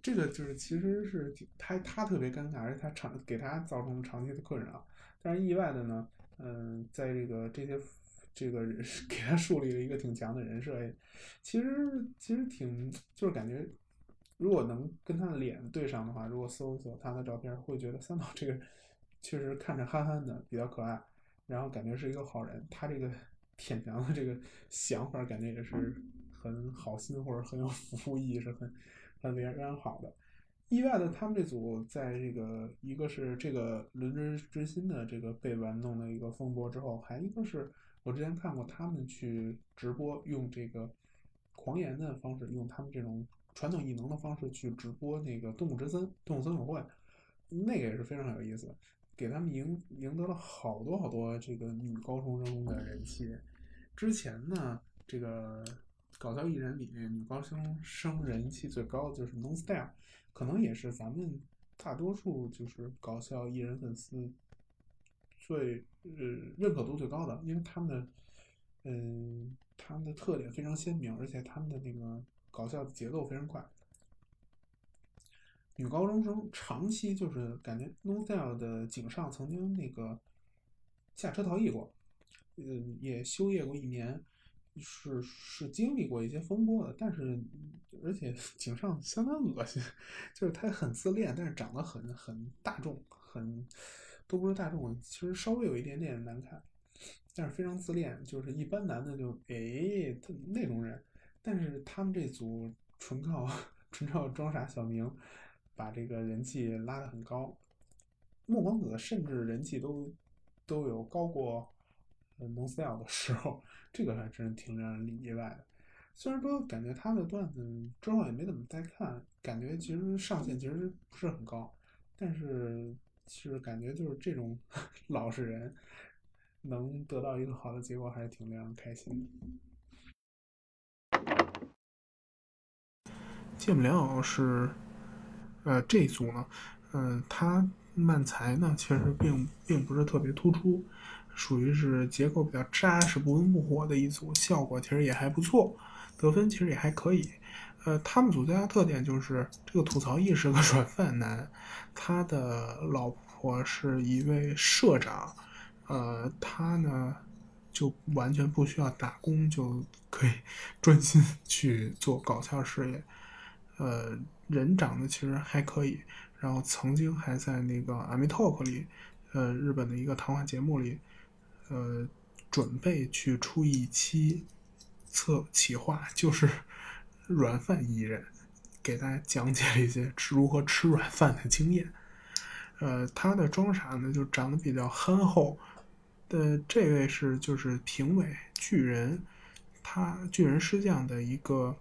这个就是其实是他他特别尴尬，而且他长给他造成了长期的困扰。但是意外的呢，嗯，在这个这些这个 给他树立了一个挺强的人设。其实其实挺就是感觉，如果能跟他的脸对上的话，如果搜索他的照片，会觉得三岛这个确实看着憨憨的，比较可爱，然后感觉是一个好人。他这个 舔墙的这个想法，感觉也是很好心或者很有服务意识，很。很非常好的，意外的，他们这组在这个一个是这个轮之之心的这个被玩弄的一个风波之后，还一个是我之前看过他们去直播用这个狂言的方式，用他们这种传统艺能的方式去直播那个动物之森动物森友会，那个也是非常有意思，给他们赢赢得了好多好多这个女高中生的人气。之前呢，这个。搞笑艺人里面，女高中生人气最高的就是 Non Style，可能也是咱们大多数就是搞笑艺人粉丝最呃认可度最高的，因为他们的嗯他们的特点非常鲜明，而且他们的那个搞笑的节奏非常快。女高中生长期就是感觉 No Style 的井上曾经那个下车逃逸过，嗯，也休业过一年。是是经历过一些风波的，但是而且 井上相当恶心，就是他很自恋，但是长得很很大众，很都不是大众，其实稍微有一点点难看，但是非常自恋，就是一般男的就哎他那种人，但是他们这组 纯靠纯靠装傻小明把这个人气拉得很高，莫光子甚至人气都都有高过。能 style 的时候，这个还真是挺让人意外的。虽然说感觉他的段子之后也没怎么再看，感觉其实上限其实不是很高，但是其实感觉就是这种 老实人能得到一个好的结果，还是挺令人开心的。芥末莲藕是，呃，这一组呢，嗯，他漫才呢，其实并并不是特别突出。属于是结构比较扎实、不温不火的一组，效果其实也还不错，得分其实也还可以。呃，他们组最大特点就是这个吐槽艺是个软饭男，他的老婆是一位社长，呃，他呢就完全不需要打工就可以专心去做搞笑事业。呃，人长得其实还可以，然后曾经还在那个《a m i Talk》里，呃，日本的一个谈话节目里，呃，准备去出一期策企划，就是软饭艺人，给大家讲解了一些吃如何吃软饭的经验。呃，他的装傻呢就长得比较憨厚。的这位是就是评委巨人，他巨人师匠的一个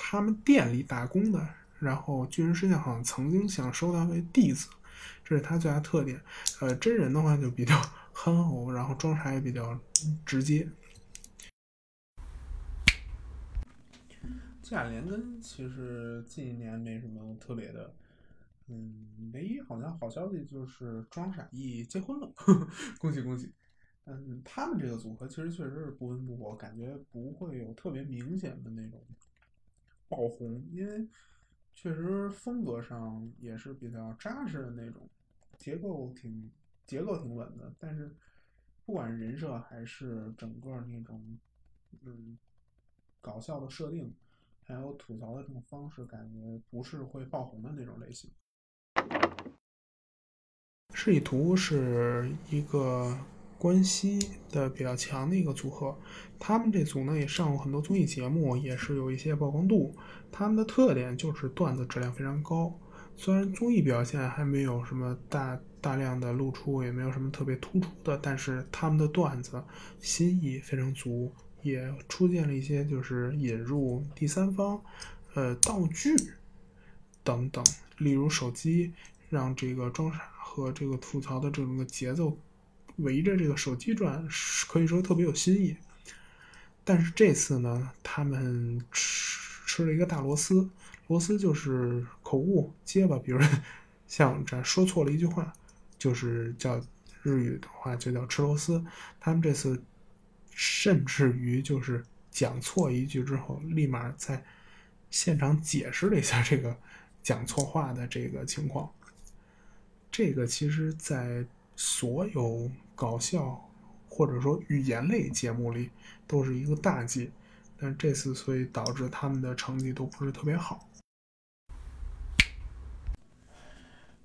他们店里打工的，然后巨人师匠好像曾经想收他为弟子，这是他最大特点。呃，真人的话就比较憨厚，然后装傻也比较直接。贾连根其实近一年没什么特别的，嗯，唯一好像好消息就是装傻一结婚了，恭喜恭喜。嗯，他们这个组合其实确实是不温不火，感觉不会有特别明显的那种爆红，因为确实风格上也是比较扎实的那种，结构挺结构挺稳的。但是不管人设还是整个那种嗯搞笑的设定，还有吐槽的这种方式，感觉不是会爆红的那种类型。示意图是一个。关系的比较强的一个组合，他们这组呢也上过很多综艺节目，也是有一些曝光度。他们的特点就是段子质量非常高，虽然综艺表现还没有什么大大量的露出，也没有什么特别突出的，但是他们的段子新意非常足，也出现了一些就是引入第三方，呃道具等等，例如手机，让这个装傻和这个吐槽的这种的节奏。围着这个手机转，可以说特别有新意。但是这次呢，他们吃吃了一个大螺丝，螺丝就是口误结巴，比如像这说错了一句话，就是叫日语的话就叫吃螺丝。他们这次甚至于就是讲错一句之后，立马在现场解释了一下这个讲错话的这个情况。这个其实，在所有搞笑或者说语言类节目里都是一个大忌，但这次所以导致他们的成绩都不是特别好。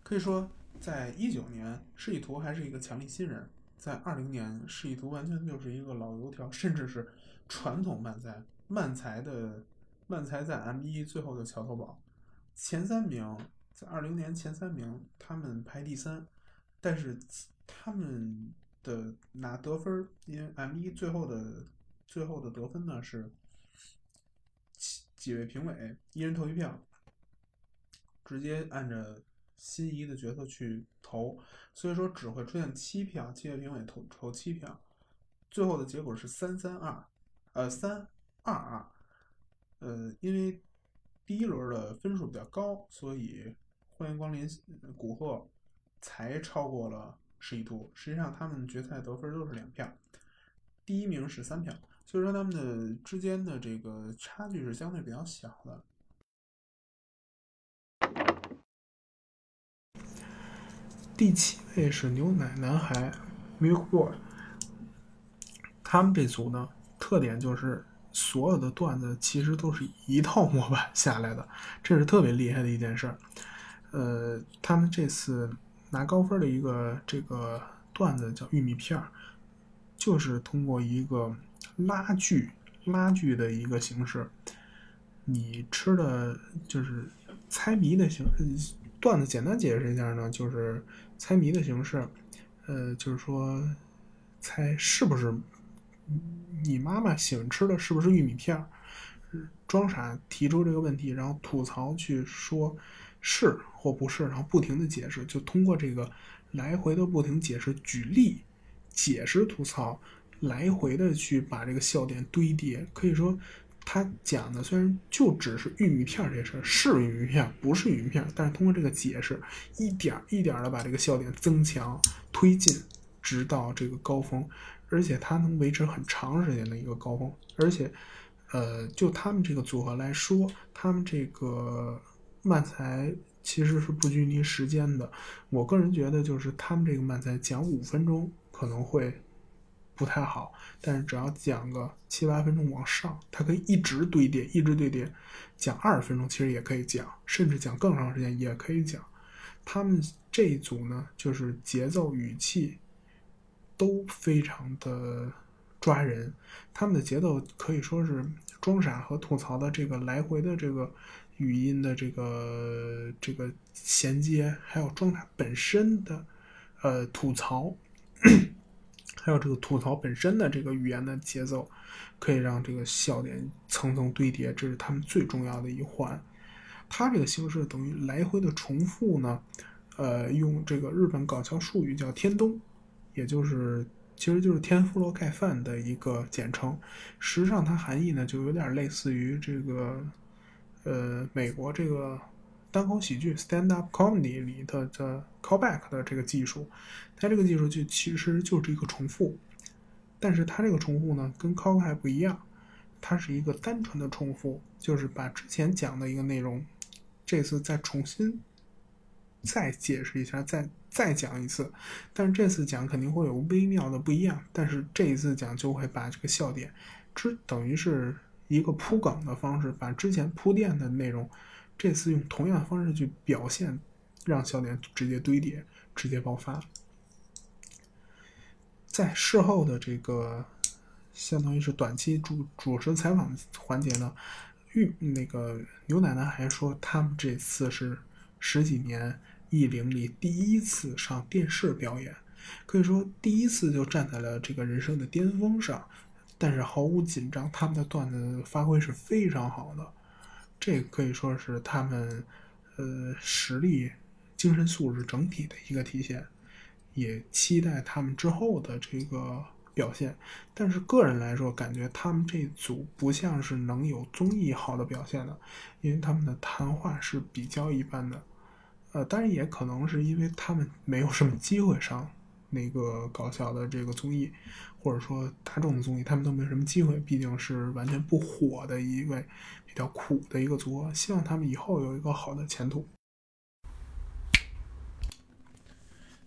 可以说，在一九年，示意图还是一个强力新人；在二零年，示意图完全就是一个老油条，甚至是传统漫才漫才的漫才在 M 一最后的桥头堡。前三名在二零年前三名，他们排第三，但是他们。的拿得分，因为 M 一最后的最后的得分呢是几几位评委一人投一票，直接按着心仪的角色去投，所以说只会出现七票，七位评委投投七票，最后的结果是三三二，呃三二二，呃因为第一轮的分数比较高，所以欢迎光临古贺才超过了。示意图，实际上他们决赛得分都是两票，第一名是三票，所以说他们的之间的这个差距是相对比较小的。第七位是牛奶男孩 Milk Boy，他们这组呢特点就是所有的段子其实都是一套模板下来的，这是特别厉害的一件事。呃，他们这次。拿高分的一个这个段子叫玉米片儿，就是通过一个拉锯拉锯的一个形式，你吃的就是猜谜的形段子。简单解释一下呢，就是猜谜的形式，呃，就是说猜是不是你妈妈喜欢吃的是不是玉米片儿，装傻提出这个问题，然后吐槽去说。是或不是，然后不停的解释，就通过这个来回的不停解释、举例、解释、吐槽，来回的去把这个笑点堆叠。可以说，他讲的虽然就只是玉米片这事儿，是玉米片，不是玉米片，但是通过这个解释，一点一点的把这个笑点增强、推进，直到这个高峰，而且它能维持很长时间的一个高峰。而且，呃，就他们这个组合来说，他们这个。漫才其实是不拘泥时间的，我个人觉得就是他们这个漫才讲五分钟可能会不太好，但是只要讲个七八分钟往上，它可以一直堆叠，一直堆叠，讲二十分钟其实也可以讲，甚至讲更长时间也可以讲。他们这一组呢，就是节奏、语气都非常的抓人，他们的节奏可以说是装傻和吐槽的这个来回的这个语音的这个这个衔接，还有装傻本身的呃吐槽。还有这个吐槽本身的这个语言的节奏，可以让这个笑点层层堆叠，这是他们最重要的一环。它这个形式等于来回的重复呢，呃，用这个日本搞笑术语叫“天东”，也就是其实就是天妇罗盖饭的一个简称。实际上它含义呢，就有点类似于这个呃美国这个单口喜剧 （stand up comedy） 里的的 callback 的这个技术。它这个技术就其实就是一个重复，但是它这个重复呢，跟 callback 不一样，它是一个单纯的重复，就是把之前讲的一个内容，这次再重新再解释一下，再再讲一次。但是这次讲肯定会有微妙的不一样，但是这一次讲就会把这个笑点，之等于是一个铺梗的方式，把之前铺垫的内容，这次用同样的方式去表现，让笑点直接堆叠，直接爆发。在事后的这个，相当于是短期主主持采访环节呢，玉那个牛奶奶还说，他们这次是十几年艺龄里第一次上电视表演，可以说第一次就站在了这个人生的巅峰上，但是毫无紧张，他们的段子发挥是非常好的，这可以说是他们呃实力、精神素质整体的一个体现。也期待他们之后的这个表现，但是个人来说，感觉他们这组不像是能有综艺好的表现的，因为他们的谈话是比较一般的。呃，当然也可能是因为他们没有什么机会上那个搞笑的这个综艺，或者说大众的综艺，他们都没什么机会。毕竟是完全不火的一位比较苦的一个组合，希望他们以后有一个好的前途。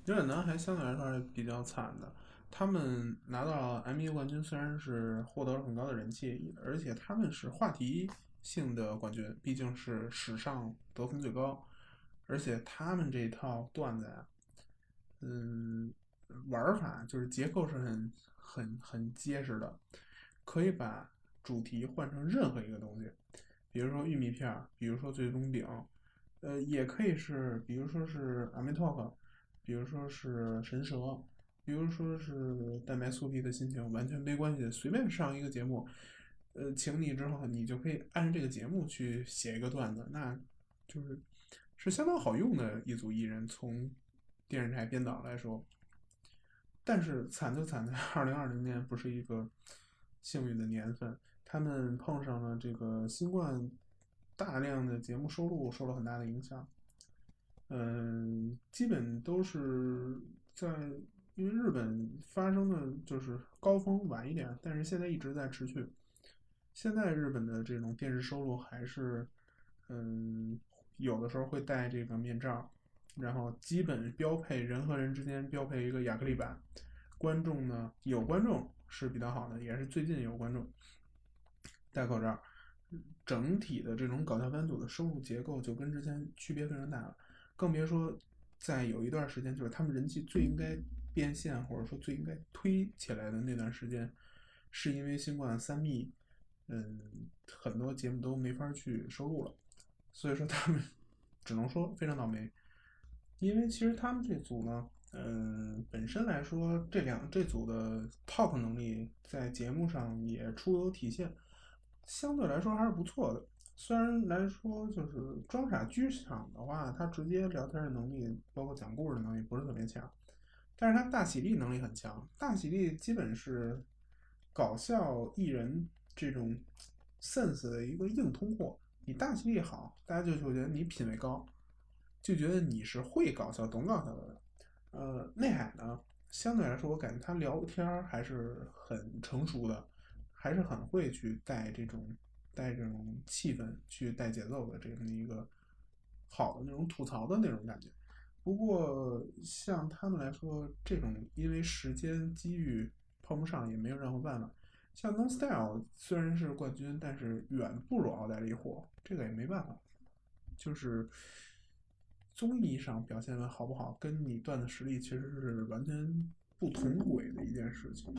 牛奶男孩相对来说是比较惨的，他们拿到了 M 一冠军，虽然是获得了很高的人气，而且他们是话题性的冠军，毕竟是史上得分最高，而且他们这套段子呀，嗯，玩法就是结构是很很很结实的，可以把主题换成任何一个东西，比如说玉米片，比如说最终饼，呃，也可以是，比如说是 a m e Talk。比如说是神蛇，比如说是蛋白酥皮的心情，完全没关系，随便上一个节目，呃，请你之后，你就可以按这个节目去写一个段子，那就是是相当好用的一组艺人。从电视台编导来说，但是惨就惨在 二零二零年不是一个幸运的年份，他们碰上了这个新冠，大量的节目收入受了很大的影响。嗯，基本都是在，因为日本发生的就是高峰晚一点，但是现在一直在持续。现在日本的这种电视收入还是，嗯，有的时候会戴这个面罩，然后基本标配人和人之间标配一个亚克力板。观众呢，有观众是比较好的，也是最近有观众戴口罩。整体的这种搞笑番组的收入结构就跟之前区别非常大了。更别说，在有一段时间，就是他们人气最应该变现，或者说最应该推起来的那段时间，是因为新冠三密，嗯，很多节目都没法去收录了，所以说他们 只能说非常倒霉。因为其实他们这组呢，嗯，本身来说，这两这组的 talk 能力在节目上也出有体现，相对来说还是不错的。虽然来说，就是装傻剧场的话，他直接聊天的能力，包括讲故事的能力不是特别强，但是他大喜力能力很强。大喜力基本是搞笑艺人这种 sense 的一个硬通货。你大喜力好，大家就就觉得你品味高，就觉得你是会搞笑、懂搞笑的。呃，内海呢，相对来说，我感觉他聊天还是很成熟的，还是很会去带这种。带这种气氛去带节奏的这么一个好的那种吐槽的那种感觉。不过像他们来说，这种因为时间机遇碰不上也没有任何办法。像 No Style 虽然是冠军，但是远不如奥黛丽火，这个也没办法。就是综艺上表现的好不好，跟你段子实力其实是完全不同轨的一件事情。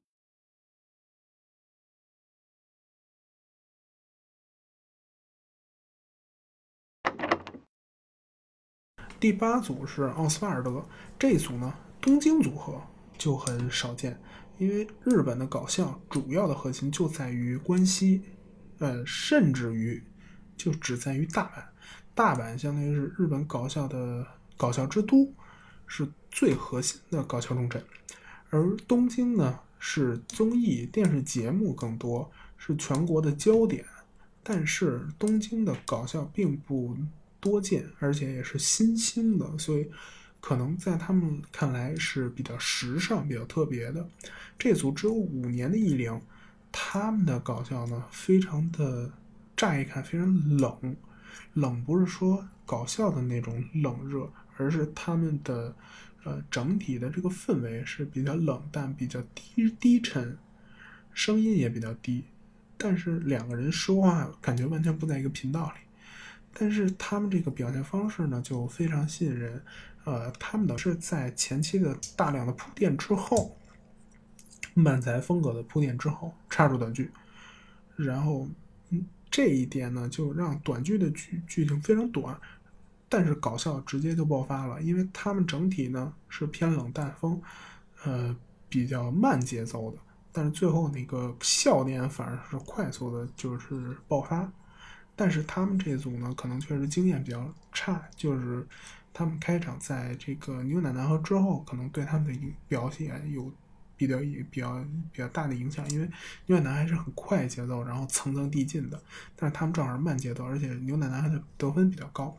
第八组是奥斯瓦尔德，这组呢，东京组合就很少见，因为日本的搞笑主要的核心就在于关西，呃，甚至于就只在于大阪。大阪相当于是日本搞笑的搞笑之都，是最核心的搞笑重镇，而东京呢是综艺电视节目更多，是全国的焦点。但是东京的搞笑并不。多见，而且也是新兴的，所以可能在他们看来是比较时尚、比较特别的。这组只有五年的艺龄，他们的搞笑呢，非常的乍一看非常冷，冷不是说搞笑的那种冷热，而是他们的呃整体的这个氛围是比较冷淡、比较低低沉，声音也比较低，但是两个人说话感觉完全不在一个频道里。但是他们这个表现方式呢，就非常吸引人。呃，他们的是在前期的大量的铺垫之后，漫才风格的铺垫之后插入短剧，然后这一点呢，就让短剧的剧剧情非常短，但是搞笑直接就爆发了，因为他们整体呢是偏冷淡风，呃比较慢节奏的，但是最后那个笑点反而是快速的，就是爆发。但是他们这组呢，可能确实经验比较差，就是他们开场在这个牛奶男孩之后，可能对他们的表现有比较比较比较大的影响，因为牛奶男孩是很快节奏，然后层层递进的，但是他们正好是慢节奏，而且牛奶男孩的得分比较高，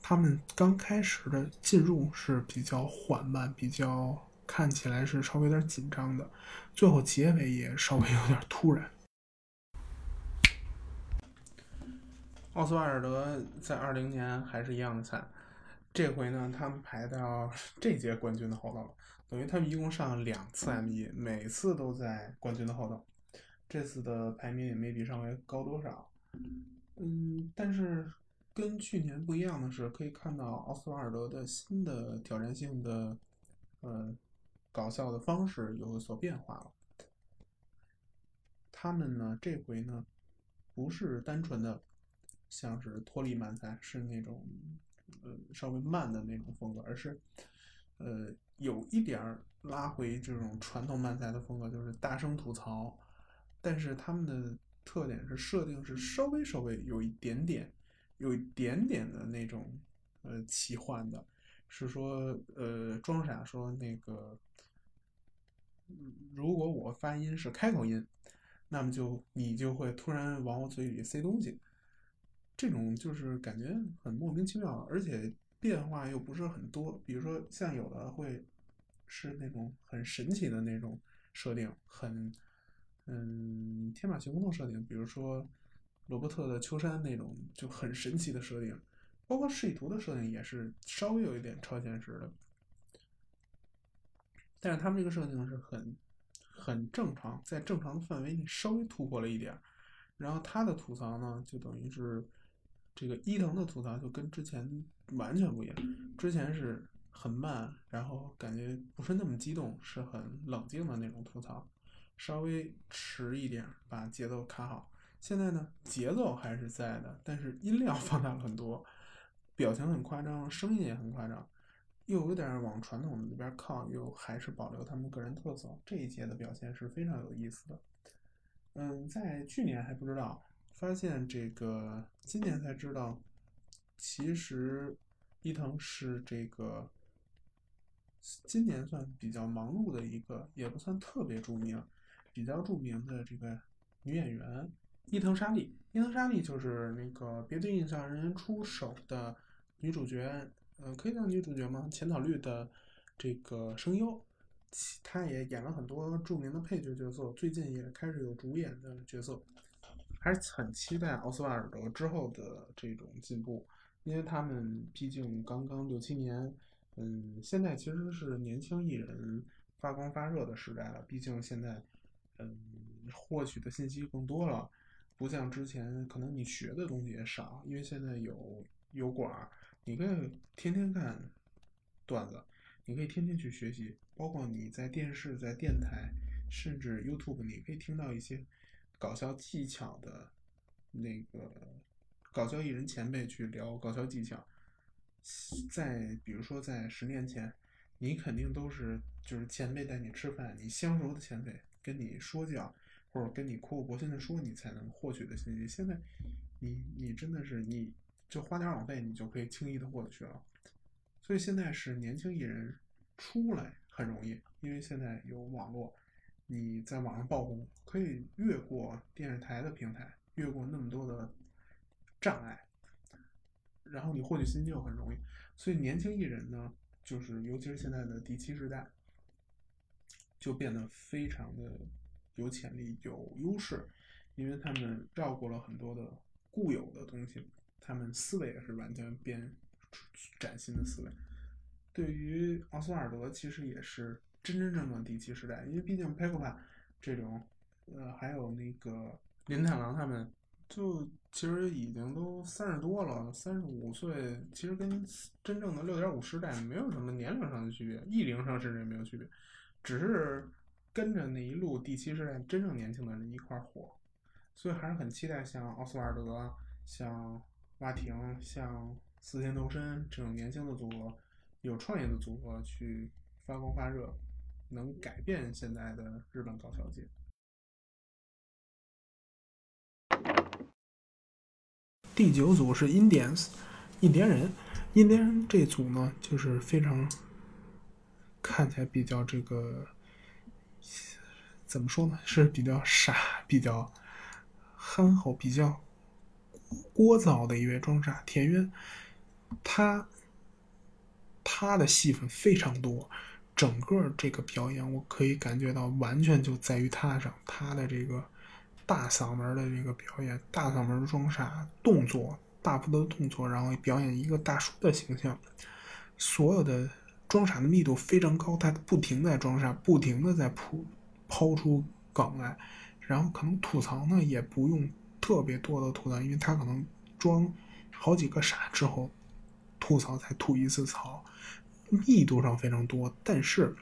他们刚开始的进入是比较缓慢，比较看起来是稍微有点紧张的，最后结尾也稍微有点突然。奥斯瓦尔德在二零年还是一样的惨，这回呢，他们排到这届冠军的后头了，等于他们一共上了两次 M 一，每次都在冠军的后头，这次的排名也没比上回高多少。嗯，但是跟去年不一样的是，可以看到奥斯瓦尔德的新的挑战性的，呃，搞笑的方式有所变化了。他们呢，这回呢，不是单纯的。像是脱离慢才，是那种呃稍微慢的那种风格，而是呃有一点儿拉回这种传统慢才的风格，就是大声吐槽。但是他们的特点是设定是稍微稍微有一点点，有一点点的那种呃奇幻的，是说呃装傻说那个，如果我发音是开口音，那么就你就会突然往我嘴里塞东西。这种就是感觉很莫名其妙，而且变化又不是很多。比如说，像有的会是那种很神奇的那种设定，很嗯天马行空的设定。比如说罗伯特的秋山那种就很神奇的设定，包括示意图的设定也是稍微有一点超现实的。但是他们这个设定是很很正常，在正常的范围内稍微突破了一点。然后他的吐槽呢，就等于是。这个伊藤的吐槽就跟之前完全不一样，之前是很慢，然后感觉不是那么激动，是很冷静的那种吐槽，稍微迟一点把节奏卡好。现在呢，节奏还是在的，但是音量放大了很多，表情很夸张，声音也很夸张，又有点往传统的那边靠，又还是保留他们个人特色。这一届的表现是非常有意思的。嗯，在去年还不知道。发现这个今年才知道，其实伊藤是这个今年算比较忙碌的一个，也不算特别著名，比较著名的这个女演员伊藤沙莉。伊藤沙莉就是那个《别对印象人出手》的女主角，呃，可以叫女主角吗？浅草绿的这个声优，她也演了很多著名的配角角色，最近也开始有主演的角色。还是很期待奥斯瓦尔德之后的这种进步，因为他们毕竟刚刚六七年，嗯，现在其实是年轻艺人发光发热的时代了。毕竟现在，嗯，获取的信息更多了，不像之前，可能你学的东西也少，因为现在有油管，你可以天天看段子，你可以天天去学习，包括你在电视、在电台，甚至 YouTube，你可以听到一些搞笑技巧的那个搞笑艺人前辈去聊搞笑技巧。在比如说在十年前，你肯定都是就是前辈带你吃饭，你相熟的前辈跟你说教，或者跟你苦口婆心的说，你才能获取的信息。现在你你真的是你就花点网费，你就可以轻易的获取了。所以现在是年轻艺人出来很容易，因为现在有网络，你在网上爆红，可以越过电视台的平台，越过那么多的障碍。然后你获取信息就很容易，所以年轻艺人呢，就是尤其是现在的第七世代，就变得非常的有潜力、有优势，因为他们照顾了很多的固有的东西，他们思维也是完全变崭新的思维。对于奥斯瓦尔德，其实也是真真正正第七世代，因为毕竟佩克帕这种，呃，还有那个林太郎他们。就其实已经都三十多了，三十五岁，其实跟真正的六点五时代没有什么年龄上的区别，艺龄上甚至也没有区别，只是跟着那一路第七时代真正年轻的人一块火，所以还是很期待像奥斯瓦尔德、像蛙亭、像四天头身这种年轻的组合，有创意的组合去发光发热，能改变现在的日本搞笑界。第九组是 Indians，印第安人。印第安人这组呢，就是非常看起来比较这个怎么说呢？是比较傻、比较憨厚、比较聒噪的一位装傻田园。他他的戏份非常多，整个这个表演我可以感觉到，完全就在于他上，他的这个。大嗓门的这个表演，大嗓门装傻，动作大幅度的动作，然后表演一个大叔的形象，所有的装傻的密度非常高，他不停在装傻，不停的在铺抛出梗来，然后可能吐槽呢也不用特别多的吐槽，因为他可能装好几个傻之后，吐槽才吐一次槽，密度上非常多，但是，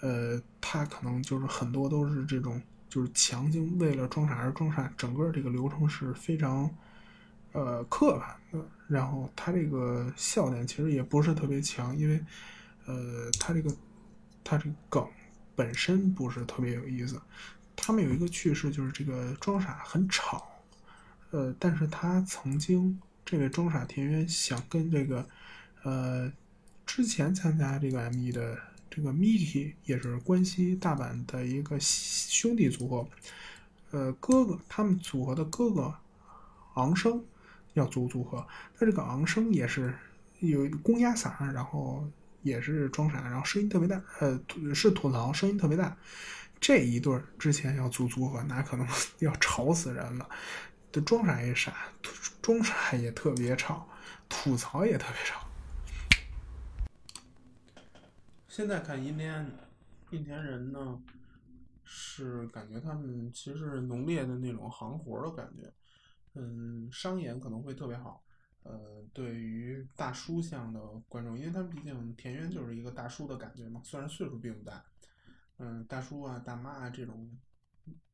呃，他可能就是很多都是这种。就是强行为了装傻而装傻，整个这个流程是非常，呃，刻板的。然后他这个笑点其实也不是特别强，因为，呃，他这个他这个梗本身不是特别有意思。他们有一个趣事，就是这个装傻很吵，呃，但是他曾经这位装傻田园想跟这个，呃，之前参加这个 M.E 的。这个 Miki 也是关西大阪的一个兄弟组合，呃，哥哥他们组合的哥哥昂生要组组合，他这个昂生也是有公鸭嗓，然后也是装傻，然后声音特别大，呃，是吐槽，声音特别大。这一对之前要组组合，那可能 要吵死人了。这装傻也傻，装傻也特别吵，吐槽也特别吵。现在看印第安印第安人呢，是感觉他们其实是浓烈的那种行活的感觉，嗯，商演可能会特别好，呃，对于大叔向的观众，因为他们毕竟田园就是一个大叔的感觉嘛，虽然岁数并不大，嗯，大叔啊、大妈啊这种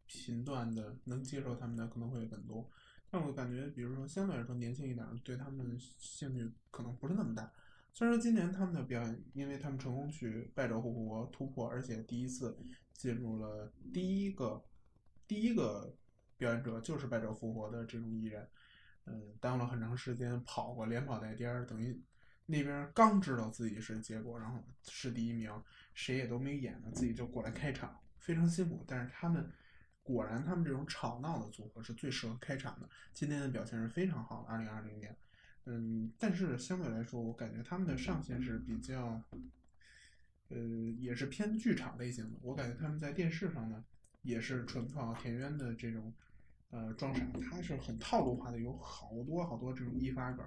频段的能接受他们的可能会很多，但我感觉，比如说相对来说年轻一点，对他们兴趣可能不是那么大。虽然说今年他们的表演，因为他们成功去败者复活突破，而且第一次进入了第一个第一个表演者就是败者复活的这种艺人，嗯，当了很长时间，跑过连跑带颠儿，等于那边刚知道自己是结果，然后是第一名，谁也都没演呢，自己就过来开场，非常辛苦。但是他们果然，他们这种吵闹的组合是最适合开场的。今天的表现是非常好的，二零二零年。嗯，但是相对来说，我感觉他们的上限是比较，呃，也是偏剧场类型的。我感觉他们在电视上呢，也是纯靠田园的这种，呃，装傻，他是很套路化的，有好多好多这种一发梗，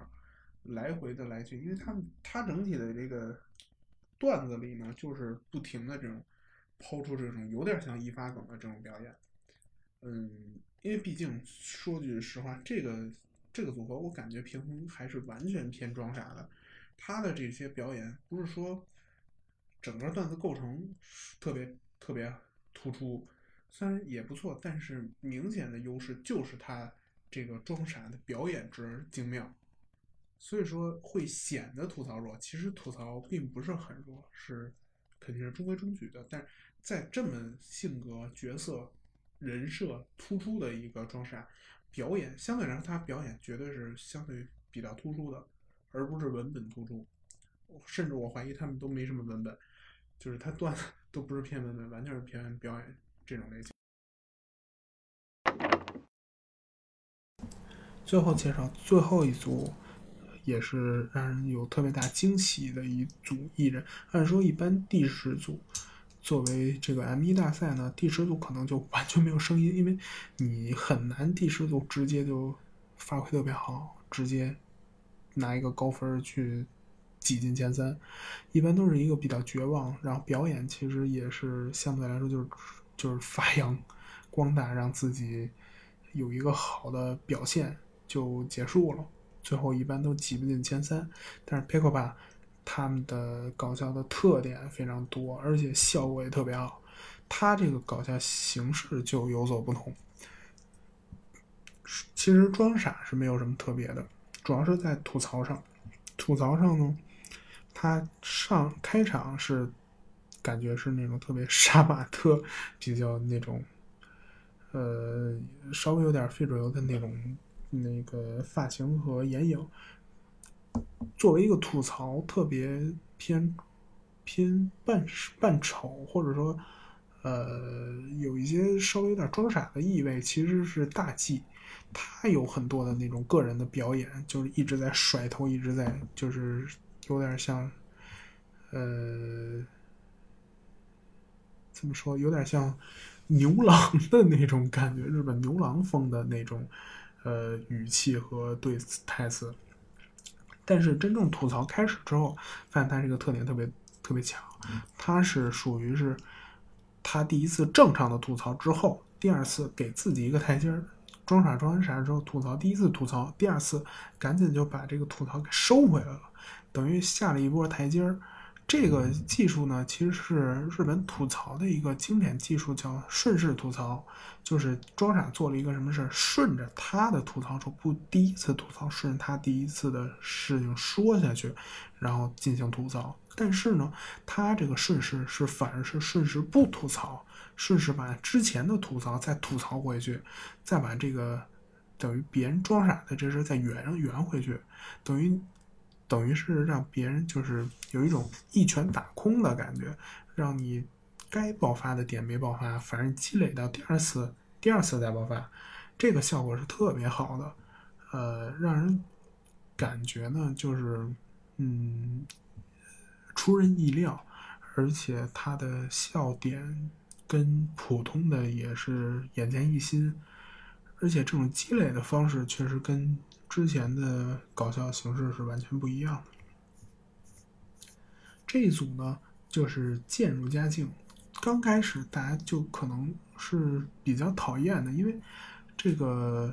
来回的来去，因为他们他整体的这个段子里呢，就是不停的这种抛出这种有点像一发梗的这种表演。嗯，因为毕竟说句实话，这个这个组合我感觉平衡还是完全偏装傻的。他的这些表演不是说整个段子构成特别特别突出，虽然也不错，但是明显的优势就是他这个装傻的表演之精妙。所以说会显得吐槽弱，其实吐槽并不是很弱，是肯定是中规中矩的。但在这么性格、角色、人设突出的一个装傻表演，相对来说他表演绝对是相对比较突出的，而不是文本突出。甚至我怀疑他们都没什么文本，就是他段子都不是偏文本，完全是偏表演这种类型。最后介绍最后一组。也是让人有特别大惊喜的一组艺人。按说一般第十组作为这个 M1 大赛呢，第十组可能就完全没有声音，因为你很难第十组直接就发挥特别好，直接拿一个高分去挤进前三。一般都是一个比较绝望，然后表演其实也是相对来说就是就是发扬光大，让自己有一个好的表现就结束了。最后一般都挤不进前三，但是 p i c o p 他们的搞笑的特点非常多，而且效果也特别好。他这个搞笑形式就有所不同。其实装傻是没有什么特别的，主要是在吐槽上。吐槽上呢，他上开场是感觉是那种特别杀马特，比较那种，呃，稍微有点非主流的那种。那个发型和眼影，作为一个吐槽，特别偏偏扮扮丑，或者说，呃，有一些稍微有点装傻的意味，其实是大忌。他有很多的那种个人的表演，就是一直在甩头，一直在就是有点像，呃，怎么说，有点像牛郎的那种感觉，日本牛郎风的那种。呃，语气和对台词，但是真正吐槽开始之后，发现他这个特点特别特别强。他是属于是，他第一次正常的吐槽之后，第二次给自己一个台阶儿，装傻装完傻之后吐槽，第一次吐槽，第二次赶紧就把这个吐槽给收回来了，等于下了一波台阶儿。这个技术呢，其实是日本吐槽的一个经典技术，叫顺势吐槽。就是装傻做了一个什么事儿，顺着他的吐槽说，不第一次吐槽，顺着他第一次的事情说下去，然后进行吐槽。但是呢，他这个顺势是反而是顺势不吐槽，顺势把之前的吐槽再吐槽回去，再把这个等于别人装傻的这事再圆上圆回去，等于。等于是让别人就是有一种一拳打空的感觉，让你该爆发的点没爆发，反正积累到第二次、第二次再爆发，这个效果是特别好的，呃，让人感觉呢就是嗯出人意料，而且他的笑点跟普通的也是眼见一新，而且这种积累的方式确实跟。之前的搞笑形式是完全不一样的。这一组呢，就是渐入佳境。刚开始大家就可能是比较讨厌的，因为这个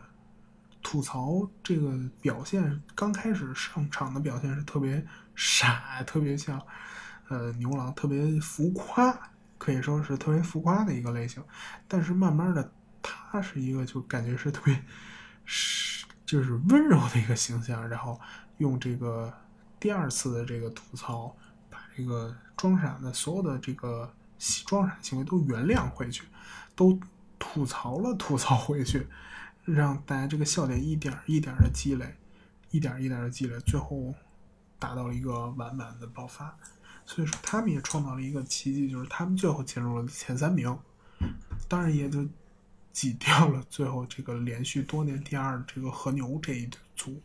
吐槽这个表现，刚开始上场的表现是特别傻，特别像呃牛郎，特别浮夸，可以说是特别浮夸的一个类型。但是慢慢的，他是一个就感觉是特别是。就是温柔的一个形象，然后用这个第二次的这个吐槽，把这个装傻的所有的这个装傻行为都原谅回去，都吐槽了吐槽回去，让大家这个笑点一点一点的积累，一点一点的积累，最后达到了一个完满的爆发。所以说，他们也创造了一个奇迹，就是他们最后进入了前三名，当然也就。挤 掉了最后这个连续多年第二这个和牛这一组，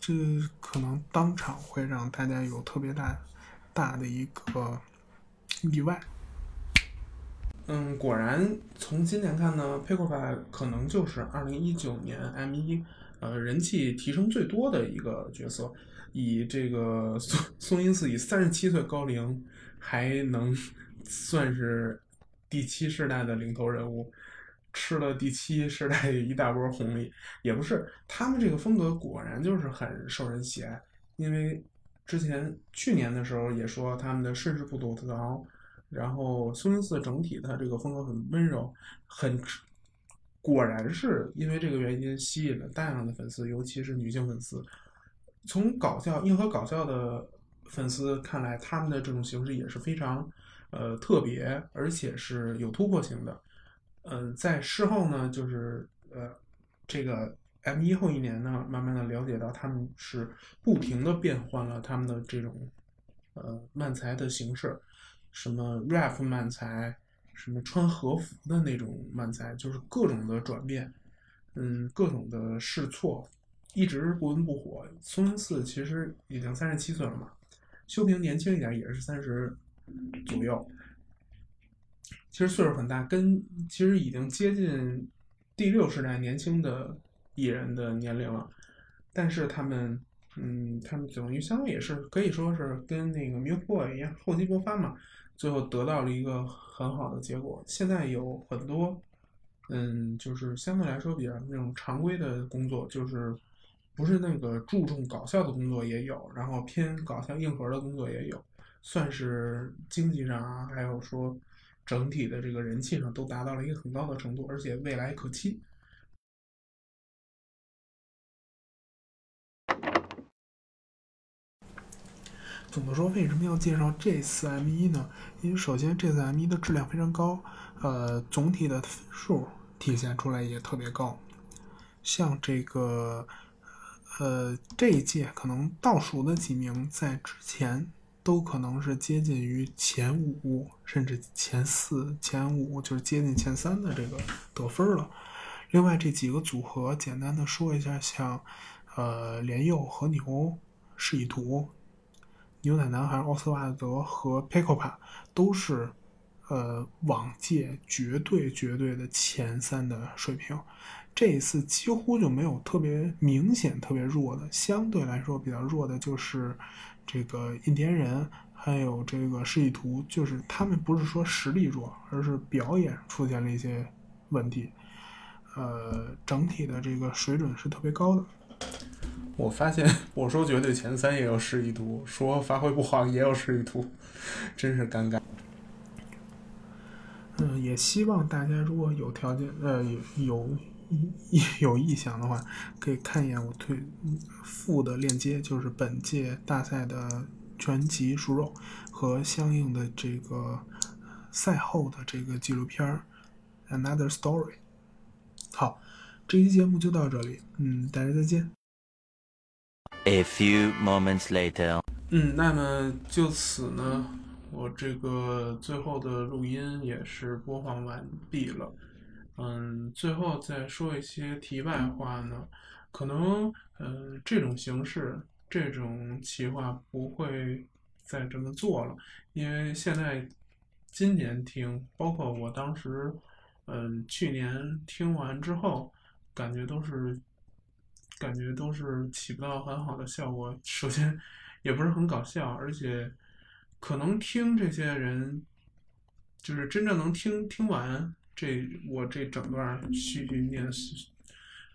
这可能当场会让大家有特别大大的一个意外。嗯，果然从今年看呢 p i c o f a 可能就是二零一九年 M 一呃人气提升最多的一个角色，以这个松松阴寺以三十七岁高龄还能算是第七世代的领头人物，吃了第七世代一大波红利，也不是他们这个风格果然就是很受人喜爱，因为之前去年的时候也说他们的顺势不躲藏，然后苏林寺整体的这个风格很温柔，很果然是因为这个原因吸引了大量的粉丝，尤其是女性粉丝。从搞笑硬核搞笑的粉丝看来，他们的这种形式也是非常呃特别，而且是有突破性的。嗯、在事后呢，就是呃这个 M 一后一年呢，慢慢的了解到他们是不停的变换了他们的这种呃漫才的形式，什么 rap 漫才，什么穿和服的那种漫才，就是各种的转变，嗯，各种的试错，一直不温不火。松恩寺其实已经三十七岁了嘛，修平年轻一点也是三十左右，其实岁数很大，跟其实已经接近第六时代年轻的艺人的年龄了，但是他们，嗯，他们等于相当于也是可以说是跟那个 Milk Boy 一样厚积薄发嘛，最后得到了一个很好的结果。现在有很多，嗯，就是相对来说比较那种常规的工作，就是不是那个注重搞笑的工作也有，然后偏搞笑硬核的工作也有，算是经济上啊，还有说整体的这个人气上都达到了一个很高的程度，而且未来可期。总的说，为什么要介绍这次 M 一呢？因为首先这次 M 一的质量非常高，呃，总体的分数体现出来也特别高。像这个，呃，这一届可能倒数的几名在之前都可能是接近于前五，甚至前四、前五，就是接近前三的这个得分了。另外这几个组合，简单的说一下，像呃莲佑和牛、示意图。牛奶男孩奥斯瓦德和佩科帕都是，呃，往届绝对绝对的前三的水平。这一次几乎就没有特别明显、特别弱的，相对来说比较弱的就是这个印第安人，还有这个示意图，就是他们不是说实力弱，而是表演出现了一些问题。呃，整体的这个水准是特别高的。我发现我说绝对前三也有示意图，说发挥不好也有示意图，真是尴尬。嗯，也希望大家如果有条件，呃，有有 有意向的话，可以看一眼我推附的链接，就是本届大赛的全集熟肉和相应的这个赛后的这个纪录片儿《Another Story》。好，这期节目就到这里，嗯，大家再见。A few moments later. 嗯，那么就此呢，我这个最后的录音也是播放完毕了。嗯，最后再说一些题外话呢，可能呃这种形式、这种企划不会再这么做了，因为现在今年听，包括我当时嗯去年听完之后，感觉都是感觉都是起不到很好的效果。首先也不是很搞笑，而且可能听这些人，就是真正能听听完这我这整段絮絮念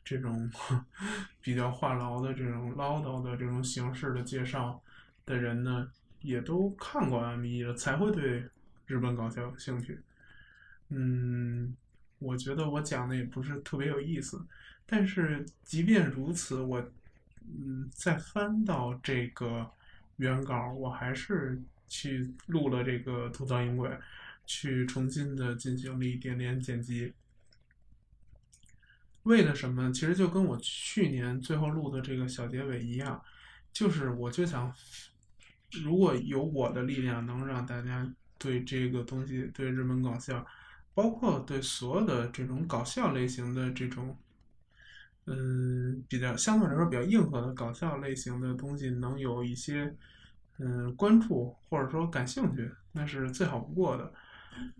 这种 比较话痨的这种唠叨的这种形式的介绍的人呢，也都看过 M 一了，才会对日本搞笑有兴趣。嗯，我觉得我讲的也不是特别有意思，但是即便如此，我嗯再翻到这个原稿，我还是去录了这个吐槽音轨，去重新的进行了一点点剪辑。为了什么？其实就跟我去年最后录的这个小结尾一样，就是我就想，如果有我的力量能让大家对这个东西，对日本搞笑，包括对所有的这种搞笑类型的这种，嗯，比较相对来说比较硬核的搞笑类型的东西，能有一些嗯关注或者说感兴趣，那是最好不过的。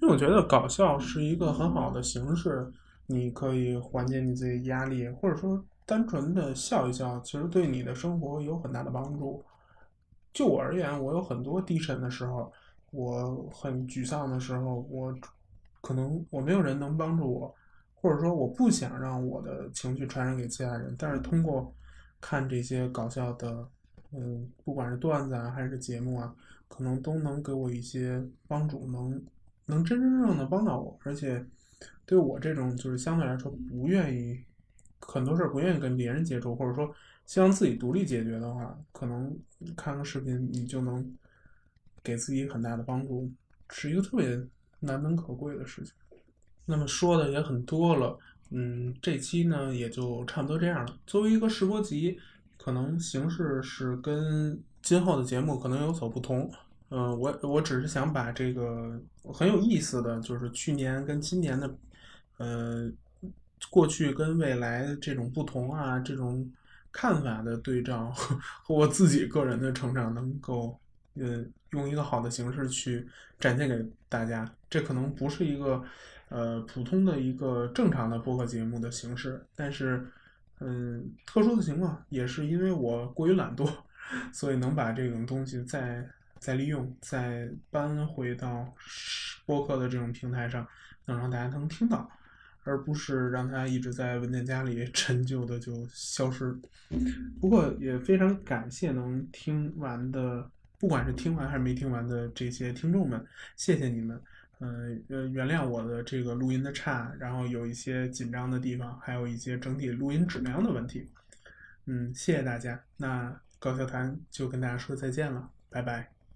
因为我觉得搞笑是一个很好的形式，你可以缓解你自己压力，或者说单纯的笑一笑，其实对你的生活有很大的帮助。就我而言，我有很多低沉的时候，我很沮丧的时候，我可能我没有人能帮助我，或者说我不想让我的情绪传染给其他人，但是通过看这些搞笑的，嗯，不管是段子啊还是节目啊，可能都能给我一些帮助，能能真真正正的帮到我，而且对我这种就是相对来说不愿意很多事儿不愿意跟别人接触，或者说希望自己独立解决的话，可能看个视频你就能给自己很大的帮助，是一个特别难能可贵的事情。那么说的也很多了，嗯，这期呢也就差不多这样了。作为一个试播集，可能形式是跟今后的节目可能有所不同。嗯、我我只是想把这个很有意思的就是去年跟今年的，呃，过去跟未来这种不同啊，这种看法的对照 和我自己个人的成长，能够呃用一个好的形式去展现给大家。这可能不是一个呃普通的一个正常的播客节目的形式，但是嗯，特殊的情况也是因为我过于懒惰，所以能把这种东西在再利用，再搬回到播客的这种平台上，能让大家能听到。而不是让它一直在文件夹里 陈旧的就消失。不过也非常感谢能听完的，不管是听完还是没听完的这些听众们，谢谢你们。嗯呃，原谅我的这个录音的差，然后有一些紧张的地方，还有一些整体录音质量的问题。嗯，谢谢大家。那高笑谈就跟大家说再见了，拜拜。